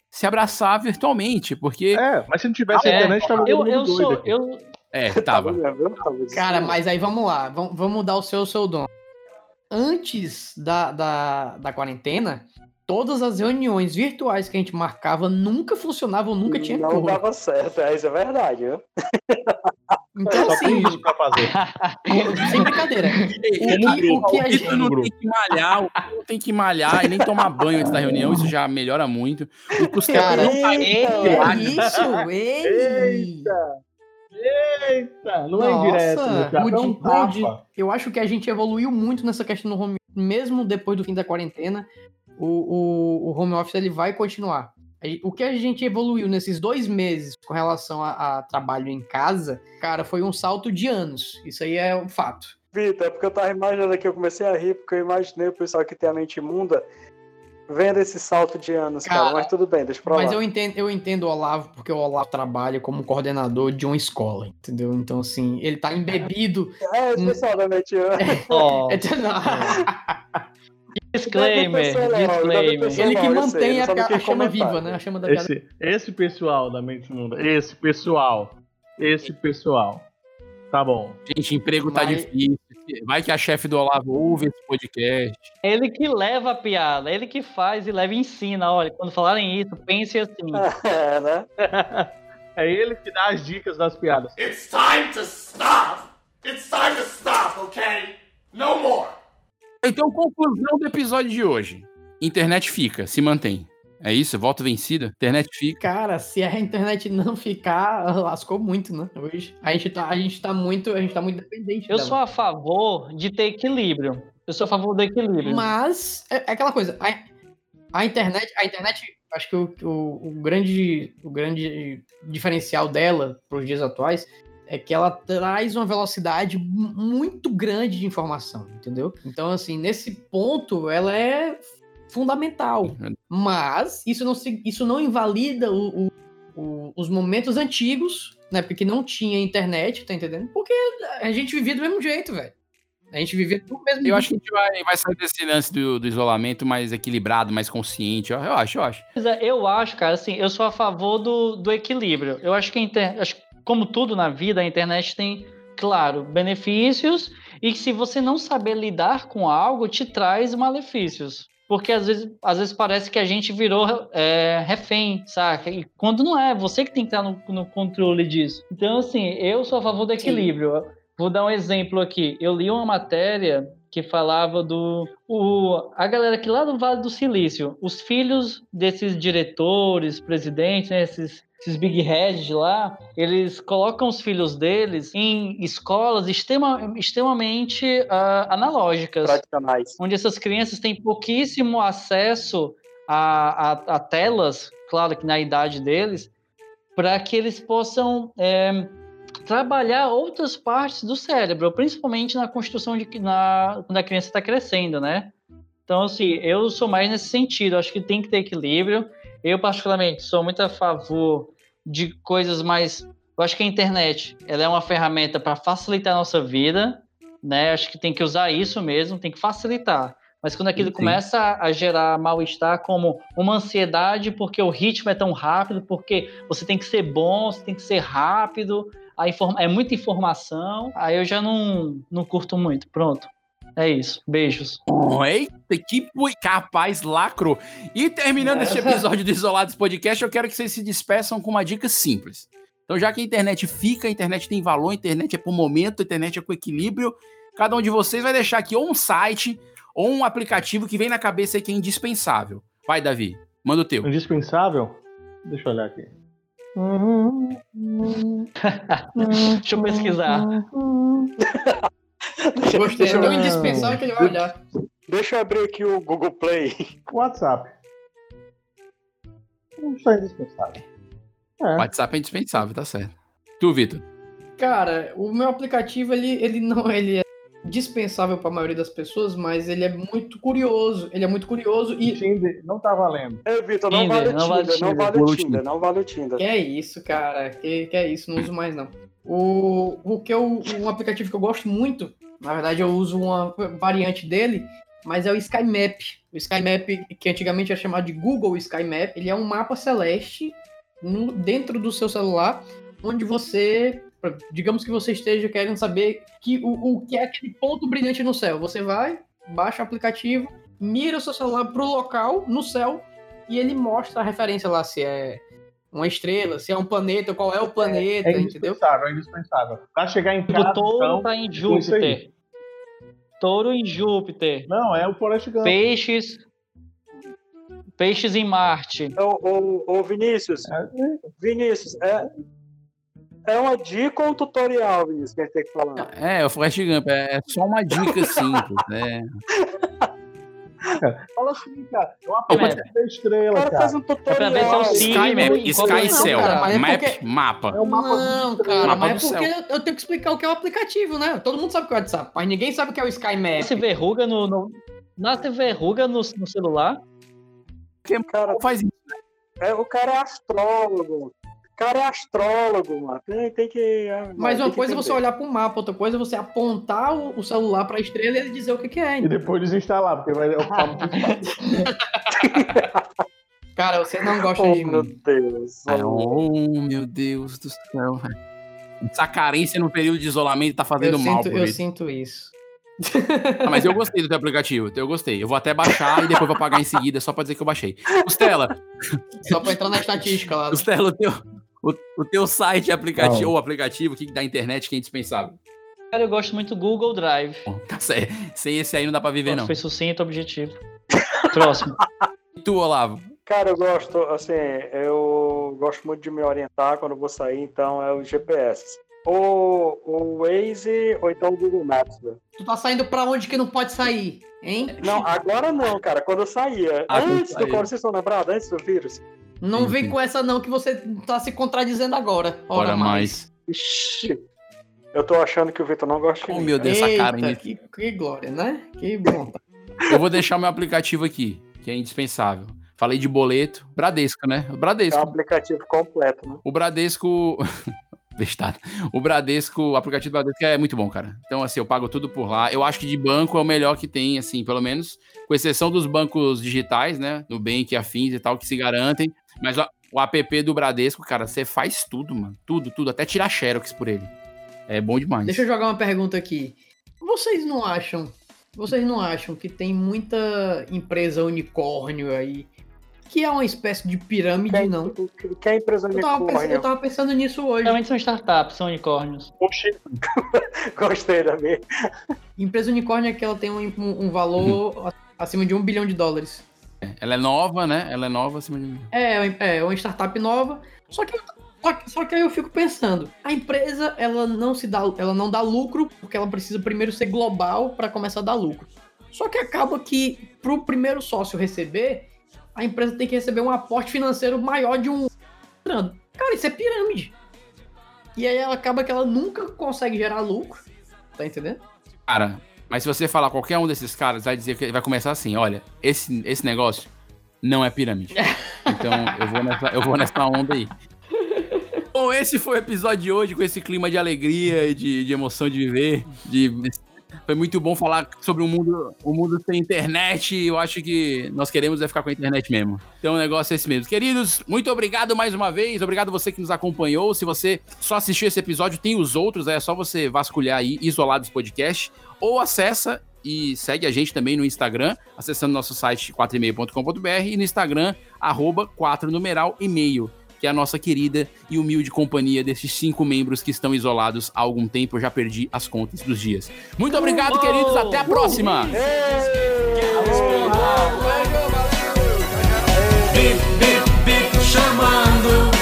se abraçar virtualmente, porque. É, mas se não tivesse É, internet, tava eu, eu doido sou. Eu, É, Tá tava. Tá? Cara, mas aí vamos lá, vamos, vamos mudar o seu, o seu dom. Antes da, da, da quarentena, todas as reuniões virtuais que a gente marcava nunca funcionavam, nunca tinha Não cor. dava certo, é, isso é verdade, viu? Então, Só tem assim, isso pra fazer. sem brincadeira. O que, o que a gente. não tem que malhar, não tem que malhar e nem tomar banho antes da reunião, isso já melhora muito. O Costela Cara, não tá é isso, ei! Eita, não é indireto, meu Nossa, cara, o é um de- o de- tapa. eu acho que a gente evoluiu muito nessa questão do home mesmo depois do fim da quarentena, o, o, o home office ele vai continuar. O que a gente evoluiu nesses dois meses com relação a, a trabalho em casa, cara, foi um salto de anos. Isso aí é um fato. Vitor, é porque eu tava imaginando aqui, eu comecei a rir, porque eu imaginei o pessoal que tem a mente imunda vendo esse salto de anos, cara. Cara, Mas tudo bem, deixa pra lá. Mas eu entendo, eu entendo o Olavo, porque o Olavo trabalha como coordenador de uma escola, entendeu? Então, assim, ele tá embebido. É, esse pessoal da mente Ó, Então, não. disclaimer, disclaimer. Ele que mantém a, a chama viva, né? A chama da piada. Esse, esse pessoal da mente imunda, esse pessoal, esse pessoal. Tá bom. Gente, emprego tá Mas- difícil. Vai que a chefe do Olavo ouve esse podcast. Ele que leva a piada, ele que faz e leva e ensina. Olha, quando falarem isso, pense assim. É, né? É ele que dá as dicas das piadas. It's time to stop. It's time to stop, okay? No more. Então, conclusão do episódio de hoje. Internet fica, se mantém. É isso? Volta vencida? Internet fica. Cara, se a internet não ficar, lascou muito, né? Hoje. A gente tá, a gente tá muito, a gente tá muito dependente Eu dela. sou a favor de ter equilíbrio. Eu sou a favor do equilíbrio. Mas é, é aquela coisa, a, a internet, a internet, acho que o, o, o grande, o grande diferencial dela para os dias atuais é que ela traz uma velocidade mu- muito grande de informação, entendeu? Então, assim, nesse ponto, ela é fundamental. Mas isso não, se- isso não invalida o- o- o- os momentos antigos, né? Porque não tinha internet, tá entendendo? Porque a gente vivia do mesmo jeito, velho. A gente vivia do mesmo Eu acho que a gente vai, vai sair desse lance do, do isolamento mais equilibrado, mais consciente. Eu, eu acho, eu acho. É, Eu acho, cara, assim, eu sou a favor do, do equilíbrio. Eu acho que a inter... acho que, como tudo na vida, a internet tem, claro, benefícios e que se você não saber lidar com algo, te traz malefícios. Porque às vezes, às vezes parece que a gente virou é, refém, saca? E quando não é, você que tem que estar no, no controle disso. Então, assim, eu sou a favor do equilíbrio. Vou dar um exemplo aqui. Eu li uma matéria que falava do o, a galera aqui lá do Vale do Silício, os filhos desses diretores, presidentes, né, esses, esses big heads lá, eles colocam os filhos deles em escolas extrema, extremamente ah, analógicas, Tradicionais. onde essas crianças têm pouquíssimo acesso a, a, a telas, claro que na idade deles, para que eles possam é, trabalhar outras partes do cérebro, principalmente na construção de na, quando a criança está crescendo, né? Então, assim, eu sou mais nesse sentido, acho que tem que ter equilíbrio. Eu, particularmente, sou muito a favor de coisas mais. Eu acho que a internet ela é uma ferramenta para facilitar a nossa vida, né? Acho que tem que usar isso mesmo, tem que facilitar. Mas quando aquilo Sim. começa a gerar mal-estar como uma ansiedade, porque o ritmo é tão rápido, porque você tem que ser bom, você tem que ser rápido, a informa é muita informação, aí eu já não, não curto muito. Pronto. É isso. Beijos. Oh, eita, que capaz, lacro. E terminando este episódio do Isolados Podcast, eu quero que vocês se despeçam com uma dica simples. Então, já que a internet fica, a internet tem valor, a internet é por momento, a internet é com equilíbrio, cada um de vocês vai deixar aqui ou um site ou um aplicativo que vem na cabeça aí que é indispensável. Vai, Davi, manda o teu. Indispensável? Deixa eu olhar aqui. Deixa eu pesquisar. Gostei, é Deixa eu- tão indispensável que ele vai olhar. Deixa eu abrir aqui o Google Play. WhatsApp. Não está indispensável. É. WhatsApp é indispensável, tá certo. Tu, Vitor. Cara, o meu aplicativo, ele, ele não ele é dispensável para a maioria das pessoas, mas ele é muito curioso. Ele é muito curioso e. Tinder não tá valendo. Ei, Vitor, não Tinder, vale o não vale Tinder, não Tinder. vale o Vale o Tinder, não vale o Tinder. Que é isso, cara. Que, que é isso, não uso mais não. O, o que eu, um aplicativo que eu gosto muito, na verdade eu uso uma variante dele, mas é o SkyMap. O SkyMap, que antigamente era chamado de Google SkyMap, ele é um mapa celeste no- dentro do seu celular, onde você, digamos que você esteja querendo saber que, o, o que é aquele ponto brilhante no céu. Você vai, baixa o aplicativo mira o seu celular pro local, no céu, e ele mostra a referência lá, se é uma estrela, se é um planeta, qual é o planeta, É entendeu? indispensável, é indispensável. Pra chegar em Do casa, touro então, tá em é. Júpiter. Touro em Júpiter. Não, é o Forrest Gump. Peixes. Peixes em Marte. Ô, ô, ô, Vinícius, Vinícius, é, é uma dica ou um tutorial, Vinícius, que a gente tem que falar? É, o Forrest Gump, é é só uma dica simples, né? Fala assim, cara. É uma parte da estrela, O cara cara. faz um tutorial. pra ver se é o Sky Map, Sky Cell, cara, é Map, porque- mapa. É o mapa Não, cara, Mapa mas do é porque eu tenho que explicar o que é o aplicativo, né? Todo mundo sabe o que é o WhatsApp, mas ninguém sabe o que é o Sky Map. Nasce verruga no, no- nasce verruga no, no celular. Cara, Faz isso. é, o cara é astrólogo. O cara é astrólogo, mano. Tem, tem que. ah, Mas uma coisa é você olhar para o mapa, outra coisa é você apontar o, o celular para a estrela e ele dizer o que, que é. E depois desinstalar, porque vai ocupar muito espaço. Cara, você não gosta Oh, de meu mim. Deus. Ai, Oh, meu Deus do céu. Essa carência no período de isolamento tá fazendo Eu, mal sinto, eu jeito. sinto isso. Ah, mas eu gostei do teu aplicativo, eu gostei. Eu vou até baixar e depois vou pagar em seguida, só pra dizer que eu baixei. Costela, Só para entrar na estatística lá. Costela, o teu, o, o teu site aplicativo, ou aplicativo que da internet que é indispensável. Cara, eu gosto muito do Google Drive. Tá certo. Sem esse aí não dá pra viver, não. Foi sucinto, objetivo. Próximo. E tu, Olavo? Cara, eu gosto, assim, eu gosto muito de me orientar quando eu vou sair, então é o GPS. Ou o Waze, ou então o Google Maps, velho. Tu tá saindo pra onde que não pode sair, hein? Não, agora não, cara. Quando eu saía. Ah, antes do saía. Vocês estão lembrados? Antes do vírus? Não vem com essa não que você tá se contradizendo agora. Ora, Ora mais. Ixi. Eu tô achando que o Vitor não gosta de Oh, mim. meu Deus, essa Eita, cara ainda. que, que glória, né? Que bom. Eu vou deixar o meu aplicativo aqui, que é indispensável. Falei de boleto. Bradesco, né? O É um Bradesco. aplicativo completo, né? O Bradesco. Bestado. O Bradesco, o aplicativo do Bradesco é muito bom, cara. Então, assim, eu pago tudo por lá. Eu acho que de banco é o melhor que tem, assim, pelo menos, com exceção dos bancos digitais, né? Nubank, Afins e tal, que se garantem. Mas o, o app do Bradesco, cara, você faz tudo, mano. Tudo, tudo. Até tirar Xerox por ele. É bom demais. Deixa eu jogar uma pergunta aqui. Vocês não acham, vocês não acham que tem muita empresa unicórnio aí que é uma espécie de pirâmide, Quem- não? Que, que é empresa Eu tava, pensando, eu unicórnio? tava pensando nisso hoje. Realmente são startups, são unicórnios. Gostei da minha. Empresa unicórnio é que ela tem um, um- valor acima de um bilhão de dólares. Ela é nova, né? Ela é nova acima de mim. É, é uma startup nova. Só que, só que, aí eu fico pensando, a empresa ela não se dá, ela não dá lucro porque ela precisa primeiro ser global para começar a dar lucro. Só que acaba que pro primeiro sócio receber, a empresa tem que receber um aporte financeiro maior de um Cara, isso é pirâmide. E aí ela acaba que ela nunca consegue gerar lucro. Tá entendendo? Cara, mas se você falar qualquer um desses caras, vai dizer que vai começar assim: olha, esse, esse negócio não é pirâmide. Então eu vou nessa, eu vou nessa onda aí. Bom, esse foi o episódio de hoje, com esse clima de alegria e de, de emoção de viver. De, foi muito bom falar sobre um mundo, um mundo sem internet. Eu acho que nós queremos é ficar com a internet mesmo. Então o negócio é esse mesmo. Queridos, muito obrigado mais uma vez. Obrigado você que nos acompanhou. Se você só assistiu esse episódio, tem os outros. É só você vasculhar aí, Isolados Podcast. Ou acessa e segue a gente também no Instagram, acessando nosso site 4email.com.br e no Instagram, arroba 4 numeral e-mail, que é a nossa querida e humilde companhia desses cinco membros que estão isolados há algum tempo. Eu já perdi as contas dos dias. Muito obrigado, queridos. Até a próxima. Bip, bip, bip, chamando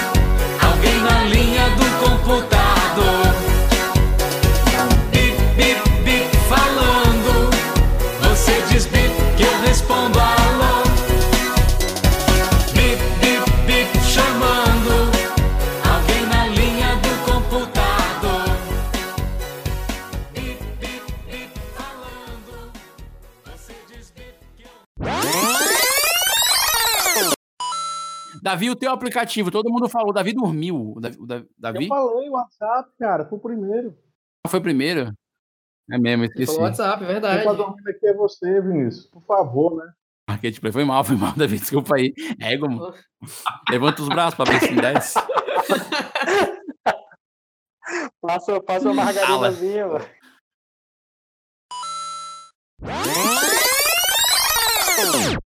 Davi, o teu aplicativo, todo mundo falou. Davi dormiu. O Davi, o Davi-? Eu falei o WhatsApp, cara, foi o primeiro. foi primeiro? É mesmo, esqueci. Falou WhatsApp, Quem verdade. tá dormindo aqui é você, Vinícius. Por favor, né? Marquete Play foi mal, foi mal, Davi. Desculpa aí. Ego, mano. Levanta os braços pra ver se desce. Passa, passa uma margarinazinha, mano.